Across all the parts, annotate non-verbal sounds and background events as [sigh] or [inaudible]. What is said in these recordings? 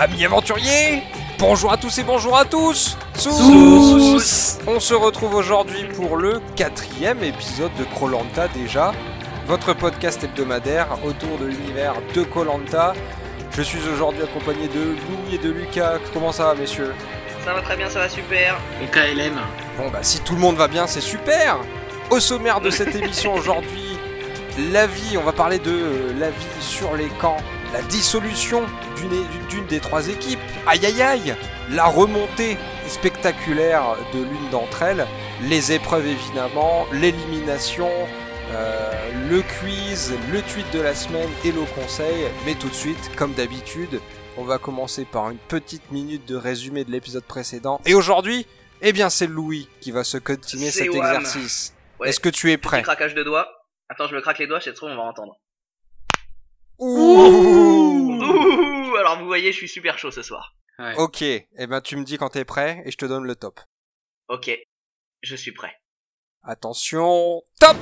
Amis aventuriers, bonjour à tous et bonjour à tous. Tous. On se retrouve aujourd'hui pour le quatrième épisode de Krolanta déjà, votre podcast hebdomadaire autour de l'univers de Kolanta. Je suis aujourd'hui accompagné de Louis et de Lucas. Comment ça va, messieurs? Ça va très bien, ça va super. Mon KLM. Bon bah si tout le monde va bien, c'est super. Au sommaire de cette [laughs] émission aujourd'hui, la vie, on va parler de euh, la vie sur les camps, la dissolution d'une des trois équipes, aïe aïe aïe, la remontée spectaculaire de l'une d'entre elles, les épreuves évidemment, l'élimination, euh, le quiz, le tweet de la semaine et le conseil, mais tout de suite, comme d'habitude, on va commencer par une petite minute de résumé de l'épisode précédent. Et aujourd'hui, eh bien c'est Louis qui va se continuer C'est cet Wham. exercice. Ouais. Est-ce que tu es Petit prêt? craquage de doigts. Attends, je me craque les doigts, je sais trop, on va entendre. Ouh Ouh, alors vous voyez, je suis super chaud ce soir. Ouais. Ok, eh ben tu me dis quand t'es prêt et je te donne le top. Ok, je suis prêt. Attention, top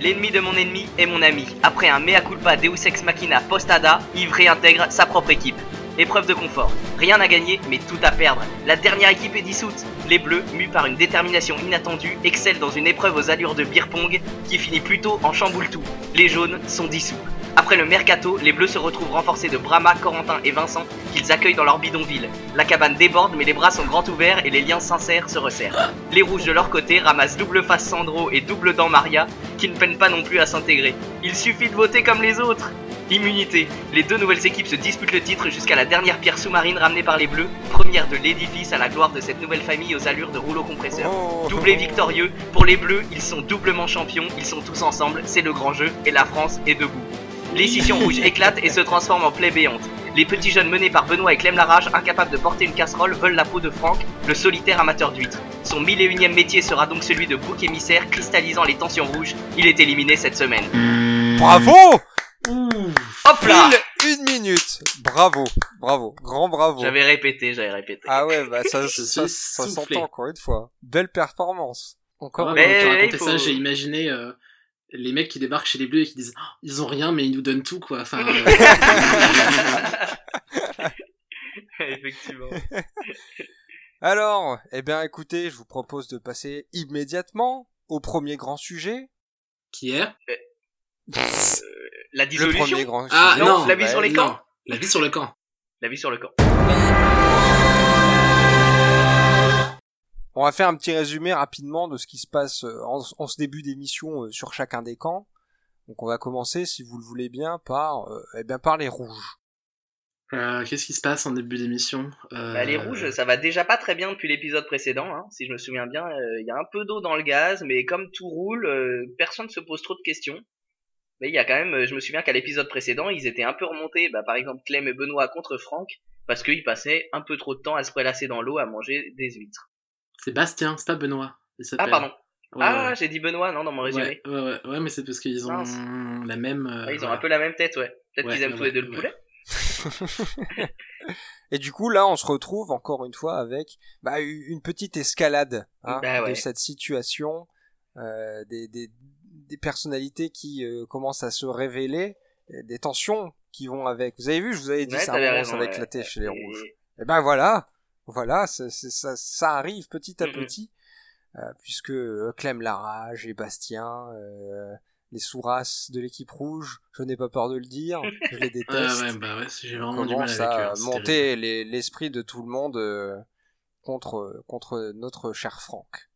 L'ennemi de mon ennemi est mon ami. Après un mea culpa Deus Ex Machina Postada, Yves réintègre sa propre équipe. Épreuve de confort. Rien à gagner, mais tout à perdre. La dernière équipe est dissoute. Les Bleus, mus par une détermination inattendue, excellent dans une épreuve aux allures de beer pong qui finit plutôt en chamboule tout. Les jaunes sont dissous. Après le mercato, les Bleus se retrouvent renforcés de Brahma, Corentin et Vincent qu'ils accueillent dans leur bidonville. La cabane déborde, mais les bras sont grands ouverts et les liens sincères se resserrent. Les rouges de leur côté ramassent double face Sandro et double dent Maria, qui ne peinent pas non plus à s'intégrer. Il suffit de voter comme les autres. Immunité. Les deux nouvelles équipes se disputent le titre jusqu'à la dernière pierre sous-marine ramenée par les Bleus, première de l'édifice à la gloire de cette nouvelle famille aux allures de rouleau compresseur. Oh. Doublé victorieux, pour les Bleus, ils sont doublement champions, ils sont tous ensemble, c'est le grand jeu, et la France est debout. Les scissions rouges éclatent et se transforment en plaie béante. Les petits jeunes menés par Benoît et Clem Larage, incapables de porter une casserole, veulent la peau de Franck, le solitaire amateur d'huîtres. Son mille et unième métier sera donc celui de bouc émissaire, cristallisant les tensions rouges. Il est éliminé cette semaine. Bravo Hop là Pile une minute Bravo, bravo, grand bravo. J'avais répété, j'avais répété. Ah ouais, bah ça, [laughs] Je ça, s'entend encore une fois. Belle performance. Encore Quand une Mais- tu racontais faut- ça, j'ai imaginé euh, les mecs qui débarquent chez les Bleus et qui disent Ah, ils ont rien mais ils nous donnent tout quoi. Enfin, euh, [laughs] [laughs] Effectivement. Alors, eh bien écoutez, je vous propose de passer immédiatement au premier grand sujet. qui est? La Le dissolution premier grand Ah sujet. non, la vie sur les non. camps La vie sur le camp. La vie sur le camp. On va faire un petit résumé rapidement de ce qui se passe euh, en, en ce début d'émission euh, sur chacun des camps. Donc on va commencer, si vous le voulez bien, par, euh, eh bien, par les rouges. Euh, Qu'est-ce qui se passe en début d'émission? Euh, Bah, les rouges, ça va déjà pas très bien depuis l'épisode précédent, hein, si je me souviens bien. euh, Il y a un peu d'eau dans le gaz, mais comme tout roule, euh, personne se pose trop de questions. Mais il y a quand même, je me souviens qu'à l'épisode précédent, ils étaient un peu remontés, bah, par exemple Clem et Benoît contre Franck, parce qu'ils passaient un peu trop de temps à se prélasser dans l'eau à manger des huîtres. C'est Bastien, c'est pas Benoît. il Ah pardon. Ouais, ah, ouais. j'ai dit Benoît, non, dans mon résumé. Ouais, ouais, ouais, ouais, mais c'est parce qu'ils ont Mince. la même. euh, ils ont voilà. un peu la même tête, ouais. Peut-être Ouais, qu'ils aiment tous les deux le poulet. [laughs] Et du coup, là, on se retrouve encore une fois avec bah, une petite escalade hein, Bah ouais. de cette situation, euh, des, des, des personnalités qui euh, commencent à se révéler, des tensions qui vont avec. Vous avez vu, je vous avais dit, Ouais, ça, t'avais va raison, ouais. éclater chez les rouges. Et ben voilà, voilà, c'est- ça, ça arrive petit à petit, euh, puisque euh, Clem Larage et Bastien, euh, les sous-races de l'équipe rouge, je n'ai pas peur de le dire, je les [laughs] Ouais, déteste ouais, bah ouais, j'ai vraiment du mal commence avec eux. à hein, monter les- l'esprit de tout le monde euh, contre contre notre cher Franck.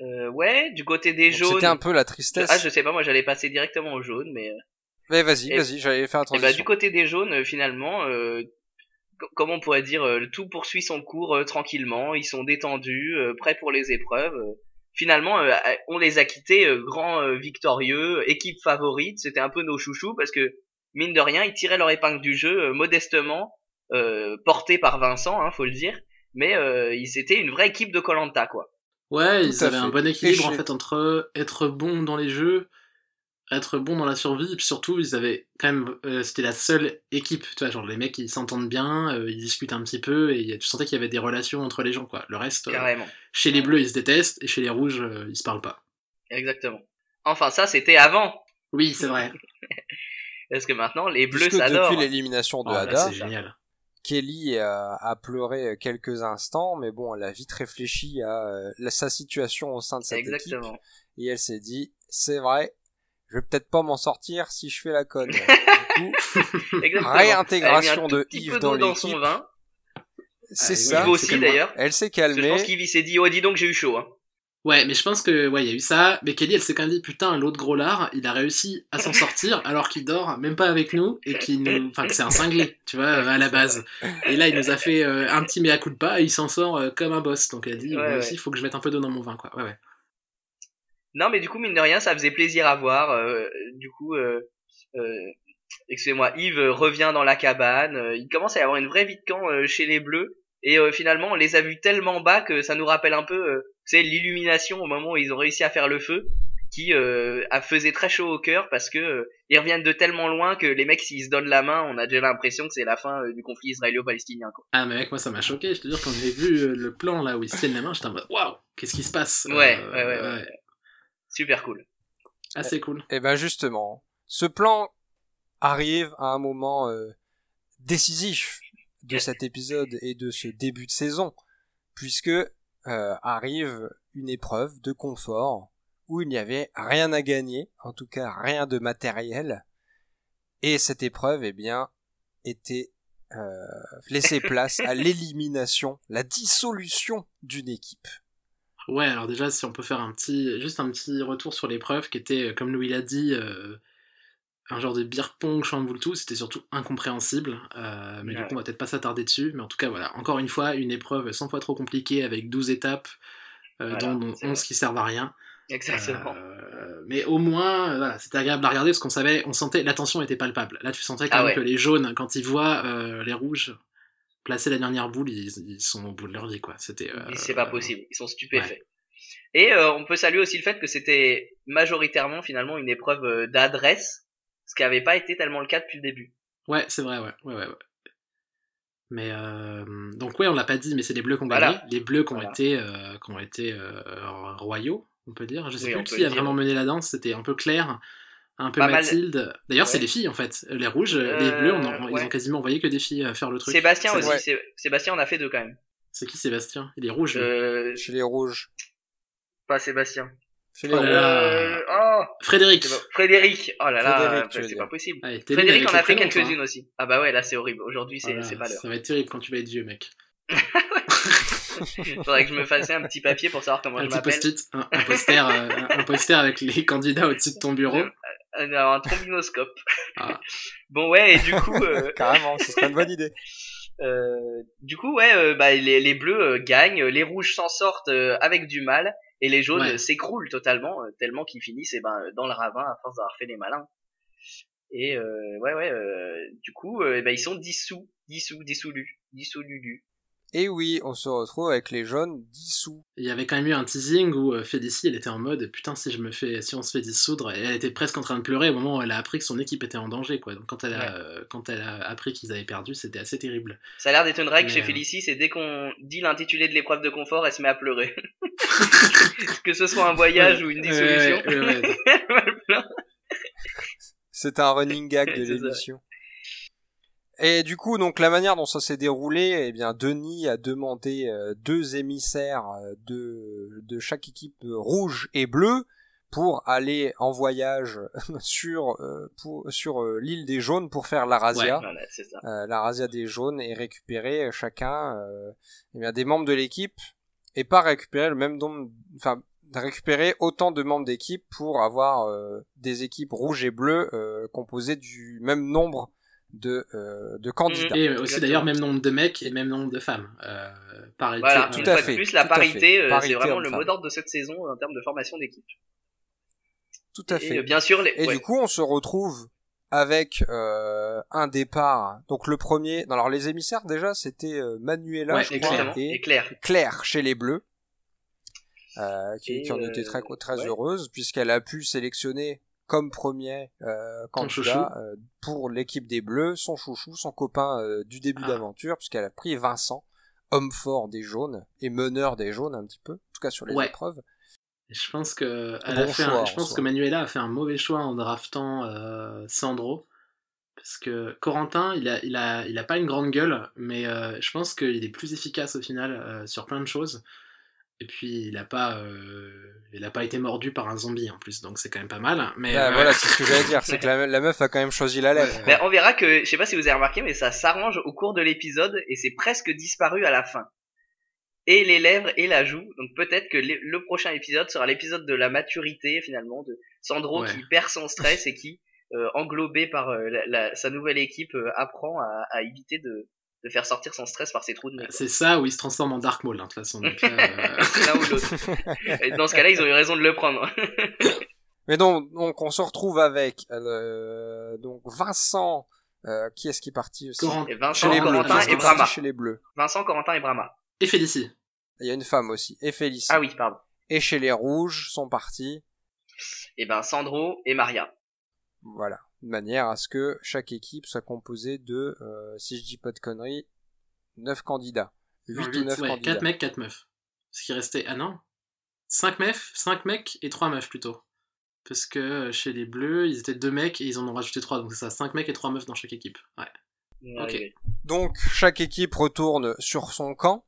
Euh, ouais, du côté des Donc, jaunes. C'était un peu la tristesse. Ah, je sais pas, moi j'allais passer directement aux jaunes, mais. euh, Mais vas-y, vas-y, j'allais faire la Et bah, transition. du côté des jaunes, euh, finalement, euh, comment on pourrait dire, euh, tout poursuit son cours euh, tranquillement. Ils sont détendus, euh, prêts pour les épreuves. Finalement, euh, on les a quittés euh, grands euh, victorieux, équipe favorite. C'était un peu nos chouchous parce que mine de rien, ils tiraient leur épingle du jeu euh, modestement, euh, portés par Vincent, hein, faut le dire. Mais euh, ils étaient une vraie équipe de Colanta, quoi. Ouais, ils avaient fait. un bon équilibre en fait entre être bon dans les jeux, être bon dans la survie, et puis surtout ils avaient quand même, euh, c'était la seule équipe, tu vois, genre les mecs ils s'entendent bien, euh, ils discutent un petit peu, et il y a- tu sentais qu'il y avait des relations entre les gens quoi. Le reste, euh, Carrément. chez les bleus ils se détestent, et chez les rouges euh, ils se parlent pas. Exactement. Enfin, ça, c'était avant. Oui, c'est vrai. [laughs] Parce que maintenant, les bleus Puisque s'adorent. depuis l'élimination de Oh, c'est génial. Kelly a, a pleuré quelques instants, mais bon, elle a vite réfléchi à euh, sa situation au sein de cette équipe Exactement. et elle s'est dit, c'est vrai, je vais peut-être pas m'en sortir si je fais la conne. [laughs] du coup, Exactement. réintégration de Yves dans dans son vin. c'est Ah, ça. Yves aussi c'est comme moi. d'ailleurs. Elle s'est que je calmée. pense qu'Yves s'est dit, oh dis donc j'ai eu chaud. Hein. Ouais, mais je pense que ouais, il y a eu ça. Mais Kelly, elle s'est quand même dit putain, l'autre gros lard, il a réussi à s'en sortir alors qu'il dort même pas avec nous et qu'il nous, enfin que c'est un cinglé, tu vois, à la base. Et là, il nous a fait euh, un petit mea culpa et il s'en sort euh, comme un boss. Donc elle a dit, Ouais, moi ouais. aussi, il faut que je mette un peu d'eau dans mon vin, quoi. Ouais, ouais. Non, mais du coup, mine de rien, ça faisait plaisir à voir. euh, du coup, euh, euh, excusez-moi, Yves euh, revient dans la cabane. euh, il commence à y avoir une vraie vie de camp euh, chez les Bleus. Et euh, finalement, on les a vus tellement bas que ça nous rappelle un peu, euh, tu sais, l'illumination au moment où ils ont réussi à faire le feu, qui euh, a faisait très chaud au cœur parce que euh, ils reviennent de tellement loin que les mecs, s'ils se donnent la main, on a déjà l'impression que c'est la fin du conflit israélo-palestinien. quoi. Ah, mais mec, moi, ça m'a choqué. Je te dis, quand j'ai vu le plan là où ils se tiennent la main, j'étais en mode, waouh, qu'est-ce qui se passe? Ouais, ouais, ouais, ouais. Super cool. C'est cool. Et ben justement, ce plan arrive à un moment euh, décisif de cet épisode et de ce début de saison, puisque euh, arrive une épreuve de confort où il n'y avait rien à gagner, en tout cas rien de matériel, et cette épreuve, eh bien, était euh, laissée [laughs] place à l'élimination, la dissolution d'une équipe. Ouais, alors déjà, si on peut faire un petit, juste un petit retour sur l'épreuve qui était, euh, comme Louis l'a dit, euh, un genre de beer pong chamboule tout, c'était surtout incompréhensible. euh, mais du coup, on va peut-être pas s'attarder dessus. Mais en tout cas, voilà, encore une fois, une épreuve 100 fois trop compliquée avec 12 étapes, euh, Voilà, dont, dont c'est 11 vrai. qui servent à rien. Exactement. Mais au moins, voilà, c'était agréable à regarder parce qu'on savait, on sentait, la tension était palpable. Là, tu sentais quand Ah même ouais. que les jaunes, quand ils voient les rouges placer la dernière boule, ils, ils sont au bout de leur vie, quoi. C'était. euh, c'est pas possible, ils sont stupéfaits. Et euh, on peut saluer aussi le fait que c'était majoritairement finalement une épreuve euh, d'adresse, ce qui n'avait pas été tellement le cas depuis le début. Ouais, c'est vrai, ouais, ouais, ouais. ouais. Mais euh, donc ouais, on l'a pas dit, mais c'est les bleus qui ont Voilà. gagné, les bleus qui ont Voilà. été, euh, qui ont été euh, royaux, on peut dire. Je sais Oui, plus qui a dire. vraiment mené la danse. C'était un peu Claire, un peu Pas mal. Mathilde. D'ailleurs, c'est les filles en fait. Les rouges, Euh, les bleus, on en- ouais. ils ont quasiment envoyé que des filles euh, faire le truc. Sébastien C'est- aussi, Ouais. Sébastien en a fait deux quand même. C'est qui Sébastien? Il est rouge. Euh, Chez les rouges. pas Sébastien. Les Oh rouges. Euh, oh, Frédéric. c'est pas- Frédéric. Oh là là, veux c'est pas possible. Allez, nul Frédéric en a fait quelques-unes aussi. Ah bah ouais, là c'est horrible. Aujourd'hui c'est Voilà, c'est pas l'heure. Ça va être terrible quand tu vas être vieux, mec. [laughs] Faudrait que je me fasse un petit papier pour savoir comment un je m'appelle. un, un poster, euh, un, un poster avec les candidats au-dessus de ton bureau. Un, un trombinoscope. Ah. [laughs] Bon ouais, et du coup, euh, [laughs] Carrément, ce serait une bonne idée. [laughs] Euh, du coup, ouais, euh, bah, les, les bleus gagnent, les rouges s'en sortent avec du mal, et les jaunes Ouais. s'écroulent totalement, tellement qu'ils finissent eh ben, dans le ravin à force d'avoir fait les malins. Et euh, ouais, ouais, euh, du coup, eh ben, ils sont dissous, dissous, dissolus, dissolus. Et oui, on se retrouve avec les jaunes dissous. Il y avait quand même eu un teasing où euh, Félicie, elle était en mode putain si je me fais, si on se fait dissoudre, et elle était presque en train de pleurer au moment où elle a appris que son équipe était en danger quoi. Donc quand elle a, euh, quand elle a appris qu'ils avaient perdu, c'était assez terrible. Ça a l'air d'être une règle Mais, chez euh, Félicie, c'est dès qu'on dit l'intitulé de l'épreuve de confort, elle se met à pleurer. [laughs] que ce soit un voyage ou une dissolution. Ouais. [laughs] C'est un running gag de l'émission. Et du coup, donc la manière dont ça s'est déroulé, eh bien, Denis a demandé euh, deux émissaires euh, de, de chaque équipe euh, rouge et bleue pour aller en voyage [laughs] sur euh, pour, sur euh, l'île des jaunes pour faire la razzia, Voilà, c'est ça. euh, la razzia des jaunes et récupérer chacun euh, eh bien, des membres de l'équipe et pas récupérer le même nombre, enfin récupérer autant de membres d'équipe pour avoir euh, des équipes rouges et bleues euh, composées du même nombre de, euh, de candidats. Et aussi d'ailleurs même nombre de mecs et même nombre de femmes. Euh, parité, Voilà, tout à fait, de plus, la parité, euh, Parité c'est vraiment le mot d'ordre de cette saison en termes de formation d'équipe. Tout à Et fait. euh, bien sûr, les... Et ouais. du coup, on se retrouve avec euh, un départ. Donc le premier, non, alors les émissaires déjà, c'était euh, Manuela, Ouais, je et crois, exactement, et et Claire. Claire chez les Bleus, euh, qui, qui en était très très ouais. heureuse puisqu'elle a pu sélectionner comme premier euh, candidat euh, pour l'équipe des Bleus son chouchou, son copain euh, du début Ah. d'aventure, puisqu'elle a pris Vincent, homme fort des jaunes et meneur des jaunes un petit peu, en tout cas sur les Ouais. épreuves. Je pense que elle Bon a fait un- je en pense que Manuela a fait un mauvais choix en draftant Sandro Parce que Corentin, il a, il a, il a pas une grande gueule, mais je pense qu'il est plus efficace au final sur plein de choses. Et puis il a pas, euh, il a pas été mordu par un zombie en plus, donc c'est quand même pas mal. Mais Ah, euh, Voilà, c'est ce que j'allais [laughs] dire, c'est que la, la meuf a quand même choisi la lettre. Mais on verra que, je sais pas si vous avez remarqué, mais ça s'arrange au cours de l'épisode et c'est presque disparu à la fin. Et les lèvres et la joue. Donc peut-être que le le prochain épisode sera l'épisode de la maturité finalement de Sandro Ouais. qui perd son stress et qui, euh, englobé par euh, la- la- sa nouvelle équipe, euh, apprend à, à éviter de, de faire sortir son stress par ses trous de nez. c'est ça où il se transforme en Dark Maul, hein, de toute façon. Donc, là, euh, [laughs] L'un ou l'autre. Et Dans ce cas-là, ils ont eu raison de le prendre. [laughs] Mais donc, donc on se retrouve avec euh, donc Vincent, euh, qui est-ce qui est parti aussi Corentin. Et Chez Vincent, les bleus, Corentin est et Brahma. chez les bleus. Vincent, Corentin et Brahma. Et Félicie. Il y a une femme aussi, et Félicie. Ah oui, pardon. Et chez les rouges sont partis, Et ben Sandro et Maria. voilà, de manière à ce que chaque équipe soit composée de, euh, si je dis pas de conneries, 9 candidats. 8 Non, ou huit, 9 ouais, candidats. 4 mecs, 4 meufs. Ce qui restait. Ah non 5 mecs, 5 mecs et 3 meufs plutôt. Parce que euh, chez les bleus, ils étaient 2 mecs et ils en ont rajouté 3. Donc c'est ça, 5 mecs et 3 meufs dans chaque équipe. Ouais. Ok. Donc chaque équipe retourne sur son camp.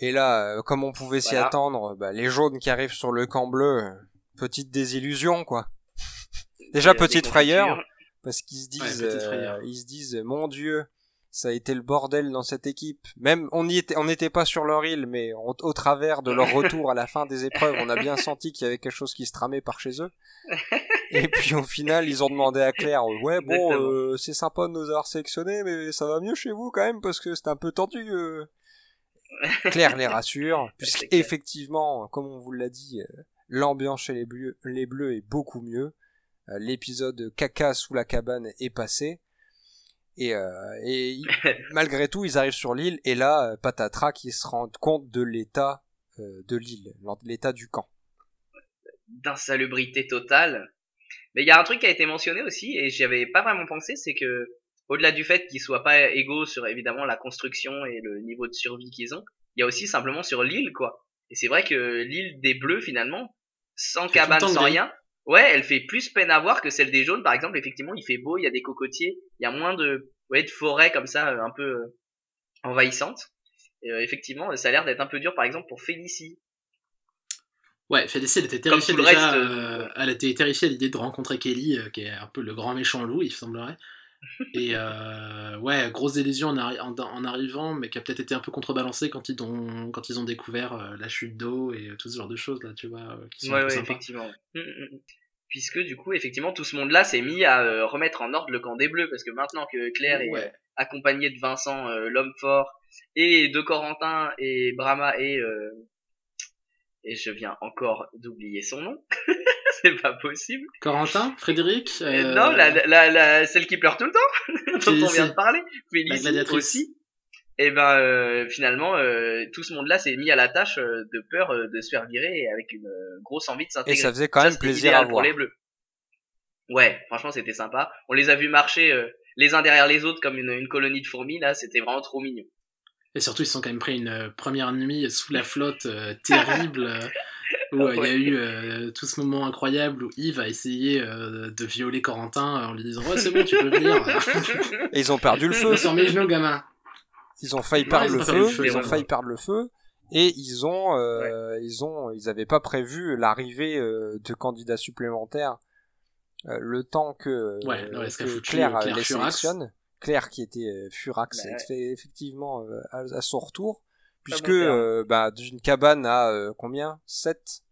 Et là, euh, comme on pouvait s'y Voilà. attendre, bah, les jaunes qui arrivent sur le camp bleu, euh, petite désillusion quoi. Déjà petite frayeur. Parce qu'ils se disent, euh, ils se disent, mon Dieu, ça a été le bordel dans cette équipe. Même on y était, on n'était pas sur leur île, mais au, au travers de leur [laughs] retour à la fin des épreuves, on a bien senti qu'il y avait quelque chose qui se tramait par chez eux. [laughs] Et puis au final, ils ont demandé à Claire, ouais bon, euh, c'est sympa de nous avoir sélectionnés, mais ça va mieux chez vous quand même parce que c'est un peu tendu. euh. Claire les rassure, [laughs] C'est clair. puisqu'effectivement, comme on vous l'a dit, euh, l'ambiance chez les bleus, les bleus est beaucoup mieux. Euh, L'épisode caca sous la cabane est passé. Et, euh, et [laughs] malgré tout, ils arrivent sur l'île et là, euh, patatras, qui se rendent compte de l'état euh, de l'île, l'état du camp. d'insalubrité totale. Mais il y a un truc qui a été mentionné aussi, et j'y avais pas vraiment pensé, c'est que, au-delà du fait qu'ils soient pas égaux sur évidemment la construction et le niveau de survie qu'ils ont, il y a aussi simplement sur l'île, quoi. Et c'est vrai que l'île des bleus, finalement, sans cabane, sans rien, ouais, elle fait plus peine à voir que celle des jaunes, par exemple, effectivement, il fait beau, il y a des cocotiers, il y a moins de, ouais, de forêts comme ça, euh, un peu euh, envahissantes. Et euh, effectivement, ça a l'air d'être un peu dur, par exemple, pour Félicie. Ouais, Félicie, elle était terrifiée déjà. reste, euh, elle était terrifiée à l'idée de rencontrer Kelly, qui est un peu le grand méchant loup, il semblerait. Et euh, ouais, grosse délusion en, arri- en, en arrivant, mais qui a peut-être été un peu contrebalancée quand ils ont, quand ils ont découvert euh, la chute d'eau et euh, tout ce genre de choses, là, tu vois, euh, qui sont Ouais, un peu ouais, effectivement. Mm, mm, mm. Puisque du coup, effectivement, tout ce monde-là s'est mis à euh, remettre en ordre le camp des Bleus, parce que maintenant que Claire est Ouais. accompagnée de Vincent, l'homme fort, et de Corentin et Brahma et euh, et je viens encore d'oublier son nom, [laughs] [laughs] c'est pas possible. Corentin, Frédéric, Euh, non, la, la, la, celle qui pleure tout le temps, [laughs] dont on vient de parler, la Félicie aussi. Et ben euh, finalement, euh, tout ce monde-là s'est mis à la tâche euh, de peur euh, de se faire virer et avec une euh, grosse envie de Et s'intégrer. ça faisait quand Ça, même c'était plaisir à pour voir. les bleus. Ouais, franchement, c'était sympa. On les a vus marcher euh, les uns derrière les autres comme une, une colonie de fourmis. Là, c'était vraiment trop mignon. Et surtout, ils se sont quand même pris une première nuit sous la flotte euh, terrible, [laughs] où euh, il y a eu euh, tout ce moment incroyable où Yves a essayé euh, de violer Corentin euh, en lui disant Ouais, c'est bon, tu peux venir. [laughs] Et ils ont perdu le [laughs] feu. sur mes genoux, gamin. Ils ont failli Ouais, perdre ils le feu. perdu le feu, Ils ont failli perdre le feu. Et ils ont, euh, ils ont, ils avaient pas prévu l'arrivée euh, de candidats supplémentaires euh, le temps que, euh, non, Claire, Claire les Furax. sélectionne. Claire qui était euh, Furax, Bah ouais. fait effectivement euh, à, à son retour, puisque euh, bah, d'une cabane à euh, combien? 7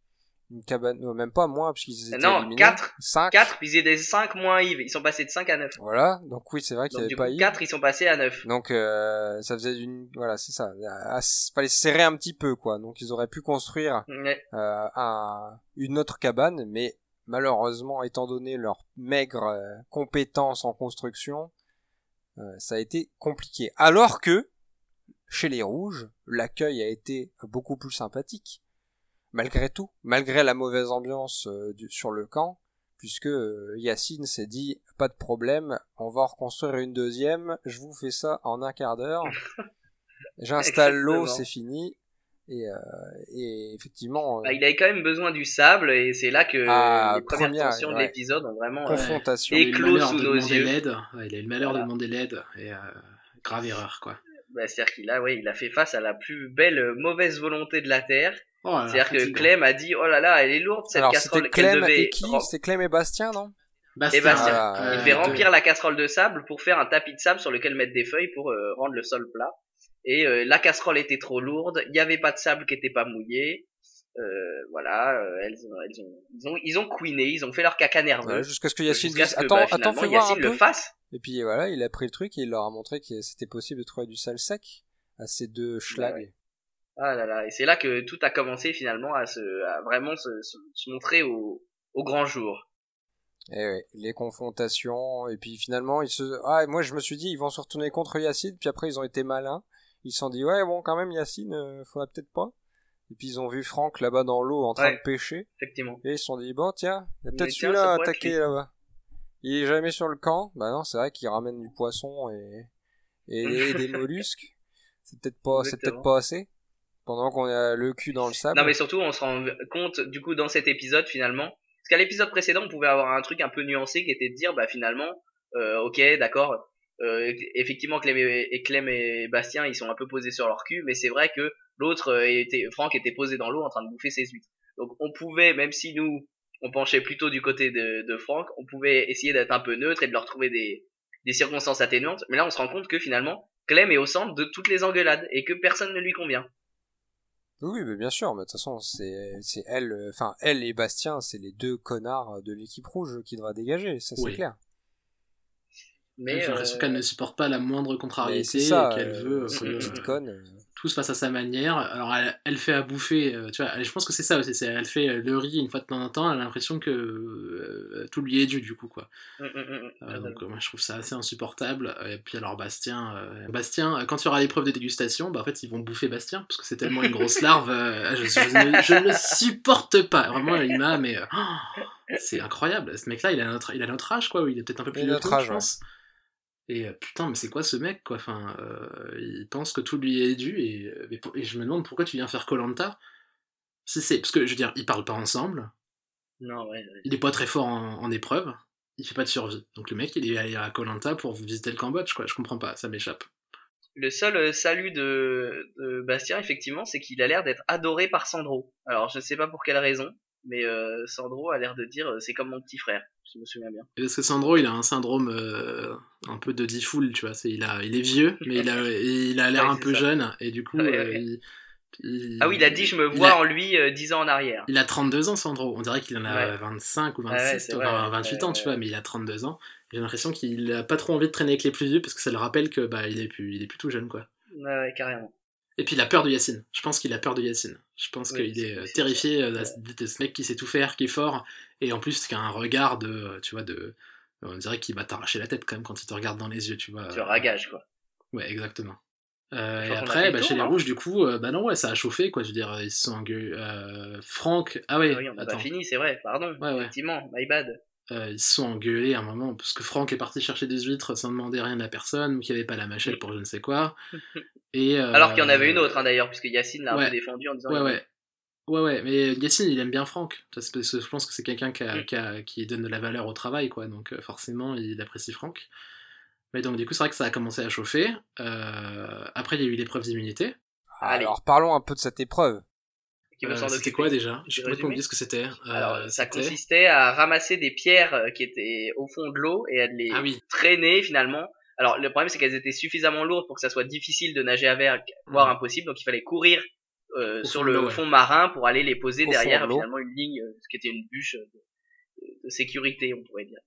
Une cabane, non, même pas moins, puisqu'ils étaient non, éliminés. 4. 5 4, puis ils étaient 5 moins Yves. Ils sont passés de 5 à 9. Voilà, donc oui, c'est vrai qu'il Donc avait du pas coup, Yves. 4, ils sont passés à 9. Donc euh, ça faisait une voilà c'est ça À- fallait serrer un petit peu quoi donc ils auraient pu construire Ouais. euh, un, une autre cabane mais malheureusement étant donné leur maigre euh, compétence en construction euh, ça a été compliqué alors que chez les rouges l'accueil a été beaucoup plus sympathique malgré tout malgré la mauvaise ambiance euh, du- sur le camp puisque euh, Yacine s'est dit pas de problème, on va en reconstruire une deuxième, je vous fais ça en un quart d'heure. [laughs] J'installe l'eau, c'est fini. Et, euh, et effectivement. Bah, il avait quand même besoin du sable et c'est là que Ah, les premières première, tensions de l'épisode ont vraiment. euh, confrontation. Et Il a eu le clos malheur sous de nos demander yeux. l'aide. Ouais, il a eu le malheur Voilà. de demander l'aide. Et euh, grave erreur, quoi. Bah, C'est-à-dire qu'il a, ouais, il a fait face à la plus belle euh, mauvaise volonté de la Terre. Oh, C'est-à-dire que. Clem a dit oh là là, elle est lourde cette Alors casserole Clem devait. et qui C'est Clem et Bastien, non? Bastien, Et Bastien. Il euh, devait de- remplir la casserole de sable pour faire un tapis de sable sur lequel mettre des feuilles pour euh, rendre le sol plat. Et euh, la casserole était trop lourde, il n'y avait pas de sable qui était pas mouillé. Euh, voilà, euh, elles ont, elles ont, ils ont, ils ont couiné, ils ont fait leur caca nerveux. Jusqu'à ce que Yacine jusqu'à dise Attends, bah, attends, fais voir un Yacine peu. le fasse. Et puis voilà, il a pris le truc et il leur a montré que c'était possible de trouver du sale sec à ces deux schlags. ouais. Ah là là, et c'est là que tout a commencé finalement à se, à vraiment se, se, se montrer au, au grand jour. Et Eh ouais, les confrontations, et puis finalement, ils se... Ah, et moi je me suis dit, ils vont se retourner contre Yacine, puis après ils ont été malins. Ils se sont dit, ouais, bon, quand même, Yacine, euh, faudra peut-être pas. Et puis ils ont vu Franck là-bas dans l'eau en train Ouais. de pêcher, Effectivement. et ils se sont dit, bon, tiens, il y a peut-être celui-là lui? là-bas. Il est jamais sur le camp. Bah non, c'est vrai qu'il ramène du poisson et, des [laughs] mollusques. C'est peut-être pas, c'est peut-être pas assez. Pendant qu'on a le cul dans le sable. Non mais surtout on se rend compte du coup dans cet épisode finalement parce qu'à l'épisode précédent on pouvait avoir un truc un peu nuancé qui était de dire bah finalement euh, ok d'accord euh, effectivement Clem et, et Clem et Bastien ils sont un peu posés sur leur cul mais c'est vrai que l'autre euh, était Franck était posé dans l'eau en train de bouffer ses huîtres donc on pouvait même si nous on penchait plutôt du côté de, de Franck on pouvait essayer d'être un peu neutre et de leur trouver des des circonstances atténuantes mais là on se rend compte que finalement Clem est au centre de toutes les engueulades et que personne ne lui convient Oui, mais bien sûr, mais de toute façon, c'est, c'est elle, euh, enfin, elle et Bastien, c'est les deux connards de l'équipe rouge qui devra dégager, ça c'est Oui. clair. mais J'ai l'impression euh, qu'elle ne supporte pas la moindre contrariété c'est ça, et qu'elle euh, veut c'est une petite conne. Tout se passe à sa manière. Alors elle, elle fait à bouffer, euh, tu vois, elle- je pense que c'est ça aussi, c'est elle fait euh, le riz une fois de temps en temps, elle a l'impression que euh, tout lui est dû du coup quoi. mm, mm, mm, Euh, totalement. donc euh, moi je trouve ça assez insupportable. Et puis alors Bastien, euh, Bastien, quand il y aura l'épreuve de dégustation, bah en fait ils vont bouffer Bastien parce que c'est tellement une grosse [laughs] larve, euh, je, je ne, je ne supporte pas. Vraiment il m'a mais euh, oh, c'est incroyable. Ce mec-là il a notre, il a notre âge quoi, il est peut-être un peu plus Il a notre âge, je pense. Et euh, putain mais c'est quoi ce mec quoi? Enfin euh, il pense que tout lui est dû et, euh, et je me demande pourquoi tu viens faire Colanta? Si c'est parce que je veux dire ils parlent pas ensemble, Non, ouais, ouais. il est pas très fort en, en épreuve, il fait pas de survie. Donc le mec, il est allé à Colanta pour visiter le Cambodge, quoi. Je comprends pas, ça m'échappe. Le seul euh, salut de, de Bastien, effectivement, c'est qu'il a l'air d'être adoré par Sandro. Alors, je ne sais pas pour quelle raison, mais euh, Sandro a l'air de dire c'est comme mon petit frère, si je me souviens bien. Et Parce que Sandro, il a un syndrome euh, un peu de difool, tu vois. Il, a, il est vieux, mais il a, [laughs] il a l'air Ouais, un peu ça. jeune, et du coup, Ouais, euh, ouais. il, il- Ah oui, il a dit je me vois a- en lui euh, 10 ans en arrière. Il a 32 ans, Sandro. On dirait qu'il en a Ouais. 25 ou Ouais, 26, ouais, c'est enfin, vrai, 28 ouais, ans, tu vois, mais il a 32 ans. J'ai l'impression qu'il a pas trop envie de traîner avec les plus vieux parce que ça le rappelle que bah il est plus, il est plus tout jeune, quoi. Ouais, ouais, carrément. Et puis il a peur de Yacine. Je pense qu'il a peur de Yacine. Je pense Oui, qu'il c'est est euh, possible. terrifié euh, Ouais. de, ce mec qui sait tout faire, qui est fort, et en plus qui a un regard de, euh, tu vois, de, on dirait qu'il va t'arracher la tête quand même quand il te regarde dans les yeux, tu vois. Tu ragages, quoi. Ouais, exactement. Euh, et a après, bah, tour, chez les rouges, du coup, euh, bah non, ouais, ça a chauffé, quoi. Je veux dire, ils se sont engueulés. Euh, Franck, ah ouais, Ah oui, on n'a attends. pas fini, c'est vrai, pardon. Ouais, ouais. Effectivement, my bad. Euh, ils se sont engueulés à un moment parce que Franck est parti chercher des huîtres sans demander rien à personne, ou qu'il n'y avait pas la machette pour je ne sais quoi. [laughs] Et, euh, Alors qu'il y en avait une autre, hein, d'ailleurs, puisque Yacine l'a un peu défendu en disant Ouais, ouais. Ouais, ouais, mais Yacine, il aime bien Franck. Parce que je pense que c'est quelqu'un qui, a- Mm. qui, a- qui donne de la valeur au travail, quoi. Donc euh, forcément, il apprécie Franck. Mais donc, du coup, c'est vrai que ça a commencé à chauffer. Euh, après, il y a eu l'épreuve d'immunité. Alors parlons un peu de cette épreuve. Qui Euh, c'était quoi déjà? J'ai complètement oublié ce que c'était. Euh, Alors, ça c'était- consistait à ramasser des pierres euh, qui étaient au fond de l'eau et à les Ah oui. traîner finalement. Alors, le problème, c'est qu'elles étaient suffisamment lourdes pour que ça soit difficile de nager avec, voire Mm. impossible. Donc, il fallait courir euh, sur le ouais. fond marin pour aller les poser Au derrière fond de l'eau. finalement une ligne, euh, ce qui était une bûche euh, de, de sécurité, on pourrait dire.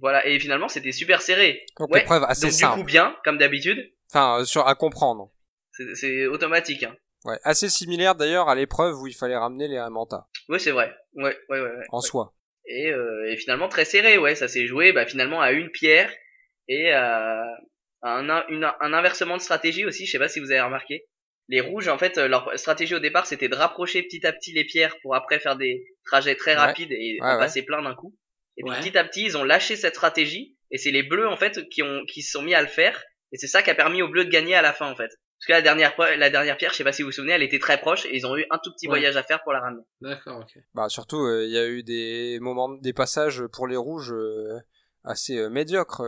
Voilà, et finalement, c'était super serré. Donc Ouais, l'épreuve assez Donc, du simple. coup, bien, comme d'habitude. Enfin, euh, sur, à comprendre. C'est- C'est automatique. Hein. Ouais, assez similaire d'ailleurs à l'épreuve où il fallait ramener les Raymanta Ouais, c'est vrai. Ouais, ouais, ouais. ouais. en soi. et, euh, et finalement très serré ouais ça s'est joué bah, finalement à une pierre et à, à un, une- un inversement de stratégie aussi je sais pas si vous avez remarqué les rouges en fait euh, leur stratégie au départ c'était de rapprocher petit à petit les pierres pour après faire des trajets très Ouais. rapides et Ouais, en ouais. passer plein d'un coup et puis petit à petit ils ont lâché cette stratégie et c'est les bleus en fait qui ont qui se sont mis à le faire et c'est ça qui a permis aux bleus de gagner à la fin en fait Parce que la dernière, la dernière pierre, je sais pas si vous vous souvenez, elle était très proche et ils ont eu un tout petit Ouais. voyage à faire pour la ramener. D'accord, ok. Bah surtout, euh, il y a eu des moments, des passages pour les rouges euh, assez euh, médiocres.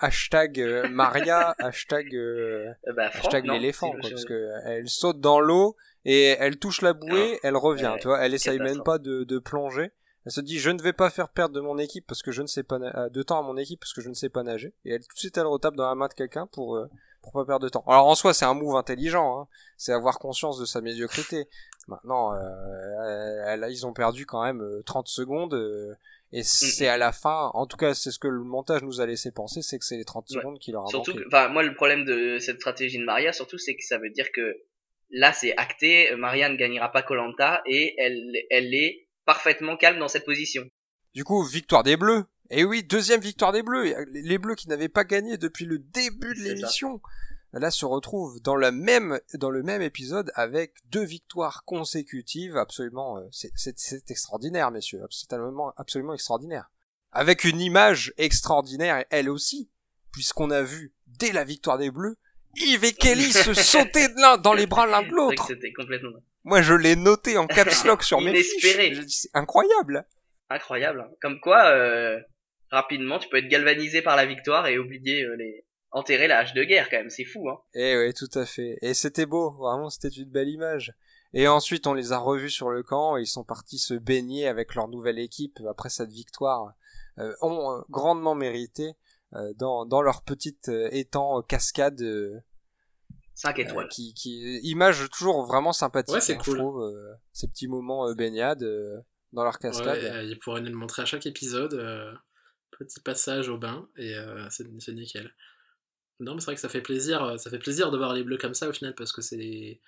Hashtag euh, Maria, [laughs] hashtag euh, Euh, bah, Franck, hashtag non, l'éléphant, quoi, parce que euh, elle saute dans l'eau et elle touche la bouée, elle revient. Ouais, tu vois, elle essaye même pas de, de plonger. Elle se dit, je ne vais pas faire perdre de mon équipe parce que je ne sais pas na- euh, de temps à mon équipe parce que je ne sais pas nager. Et elle tout de suite elle retape dans la main de quelqu'un pour euh, pour pas perdre de temps. Alors en soi, c'est un move intelligent. Hein. C'est avoir conscience de sa médiocrité. Maintenant, euh, euh, là, ils ont perdu quand même euh, 30 secondes. euh, et c'est à la fin, en tout cas, c'est ce que le montage nous a laissé penser, c'est que c'est les 30 Ouais. secondes qui leur a Surtout, manqué. enfin, moi, le problème de cette stratégie de Maria, surtout, c'est que ça veut dire que là, c'est acté, Maria ne gagnera pas Colanta et elle, elle est parfaitement calme dans cette position. Du coup, victoire des Bleus. Et oui, deuxième victoire des Bleus. Les Bleus qui n'avaient pas gagné depuis le début de l'émission. Là, se retrouvent dans la même, dans le même épisode avec deux victoires consécutives. Absolument, euh, c'est, extraordinaire, messieurs. C'est absolument, absolument extraordinaire. Avec une image extraordinaire, elle aussi, puisqu'on a vu, dès la victoire des Bleus, Yves et Kelly [laughs] se sauter de l'un, dans les bras l'un de l'autre. c'était complètement Moi, je l'ai noté en caps lock sur mes. [laughs] Inespéré. C'est incroyable. incroyable. hein. Comme quoi, euh, rapidement, tu peux être galvanisé par la victoire et oublier euh, les enterrer la hache de guerre quand même. C'est fou, hein. Eh oui, tout à fait. Et c'était beau, vraiment, c'était une belle image. Et ensuite, on les a revus sur le camp et ils sont partis se baigner avec leur nouvelle équipe après cette victoire, euh, ont euh, grandement mérité euh, dans, dans leur petite euh, étang euh, cascade euh, 5 euh, étoiles. qui, qui image toujours vraiment sympathique. Ouais, c'est hein, cool. Je trouve euh, ces petits moments euh, baignade euh, dans leur cascade. Ouais, euh, il pourrait nous le montrer à chaque épisode. Petit passage au bain, et euh, c'est c'est nickel. Non, mais c'est vrai que ça fait plaisir, euh, ça fait plaisir de voir les bleus comme ça au final, parce que c'est.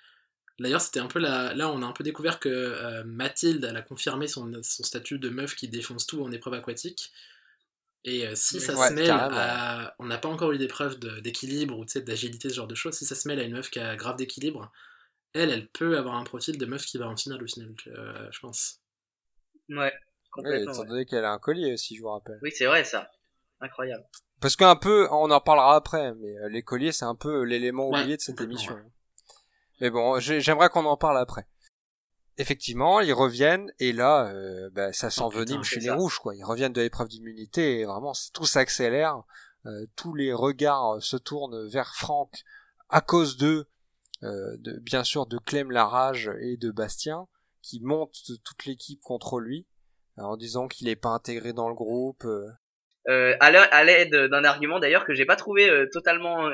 D'ailleurs, c'était un peu la... là, on a un peu découvert que euh, Mathilde, elle a confirmé son, son statut de meuf qui défonce tout en épreuve aquatique. Et euh, si ça Ouais, se mêle à. On n'a pas encore eu d'épreuve de- d'équilibre ou d'agilité, ce genre de choses. Si ça se mêle à une meuf qui a grave d'équilibre, elle, elle peut avoir un profil de meuf qui va en finale au final, euh, je pense. Ouais, complètement. étant ouais. donné qu'elle a un collier, si je vous rappelle. Oui, c'est vrai ça. Incroyable. Parce qu'un peu, on en parlera après, mais euh, les colliers, c'est un peu l'élément Ouais, oublié de cette émission. Mais bon, j'ai- j'aimerais qu'on en parle après. Effectivement, ils reviennent, et là, euh, bah, ça s'envenime putain, chez les ça. rouges, quoi. Ils reviennent de l'épreuve d'immunité, et vraiment, tout s'accélère. Euh, tous les regards se tournent vers Franck à cause d'eux, euh, de, bien sûr, de Clem Larage et de Bastien, qui montent toute l'équipe contre lui, en disant qu'il est pas intégré dans le groupe. euh, Euh, à l'aide d'un argument d'ailleurs que j'ai pas trouvé euh, totalement euh,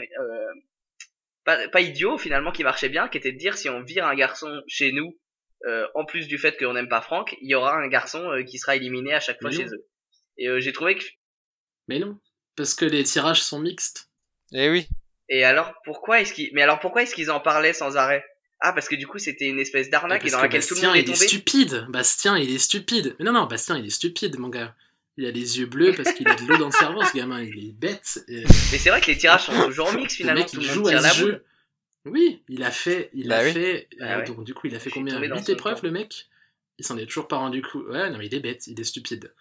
pas, pas idiot finalement qui marchait bien, qui était de dire si on vire un garçon chez nous, euh, en plus du fait qu'on n'aime pas Franck, il y aura un garçon euh, qui sera éliminé à chaque fois chez eux. Et euh, j'ai trouvé que Mais non, parce que les tirages sont mixtes. Eh oui, et alors pourquoi est-ce qu'ils mais alors pourquoi est-ce qu'ils en parlaient sans arrêt? Ah parce que du coup c'était une espèce d'arnaque et dans que laquelle tout le Bastien, monde est il est stupide. Bastien, il est stupide. Mais non, non, Bastien, il est stupide, mon gars. Il a les yeux bleus parce qu'il a de l'eau dans le cerveau, ce gamin. Il est bête. Et Mais c'est vrai que les tirages sont toujours mix le finalement, mec, tout il le joue tire à la ce jeu. Oui, il a fait. Il Bah a oui. fait. Ah euh, ouais. Donc, du coup, il a fait Je combien? tombé dans 8 son épreuves, le mec? Il s'en est toujours pas rendu coup. Ouais, non, mais il est bête. Il est stupide.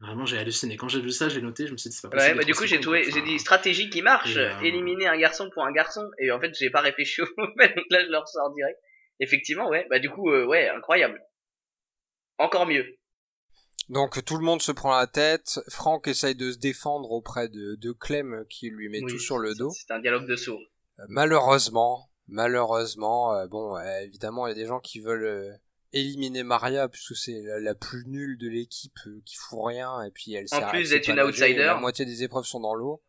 Vraiment, j'ai halluciné. Quand j'ai vu ça, j'ai noté. Je me suis dit, c'est pas possible. Ouais, bah du coup j'ai trouvé, j'ai dit stratégie qui marche, euh, éliminer un garçon pour un garçon, et en fait j'ai pas réfléchi [laughs] au mauvais, donc là je le ressors direct. Effectivement, ouais, bah du coup, euh, ouais, incroyable. Encore mieux. Donc tout le monde se prend la tête. Franck essaye de se défendre auprès de, de Clem qui lui met Oui, tout sur le dos. C'est un dialogue de sourds. Euh, Malheureusement, malheureusement, euh, bon, euh, évidemment, il y a des gens qui veulent euh, éliminer Maria puisque c'est la, la plus nulle de l'équipe euh, qui fout rien et puis elle En plus d'être une outsider. La moitié des épreuves sont dans l'eau.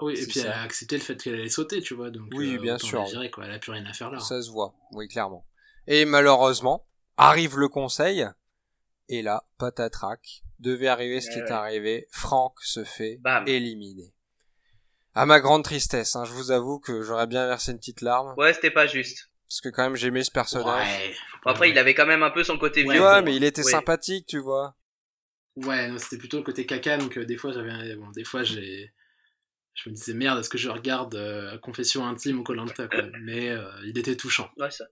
Oui, et puis elle a accepté le fait qu'elle allait sauter, tu vois. Donc, Oui, euh, bien sûr. la virer, quoi. Elle a plus rien à faire là. Ça se voit, oui, clairement. Et malheureusement, arrive le conseil et là, patatrac, devait arriver ce qui Ouais, est ouais. arrivé. Franck se fait Bam. éliminé. À ma grande tristesse, hein, je vous avoue que j'aurais bien versé une petite larme. Ouais, c'était pas juste. Parce que quand même j'aimais ce personnage. Ouais. Bon, après, il avait quand même un peu son côté vieux. Ouais, mais il était sympathique, tu vois. Ouais, non, c'était plutôt le côté caca, donc euh, des fois j'avais. Bon, des fois j'ai. Je me disais merde, est-ce que je regarde euh, Confession intime ou Colanta quoi. [laughs] Mais euh, il était touchant, Ouais, ça.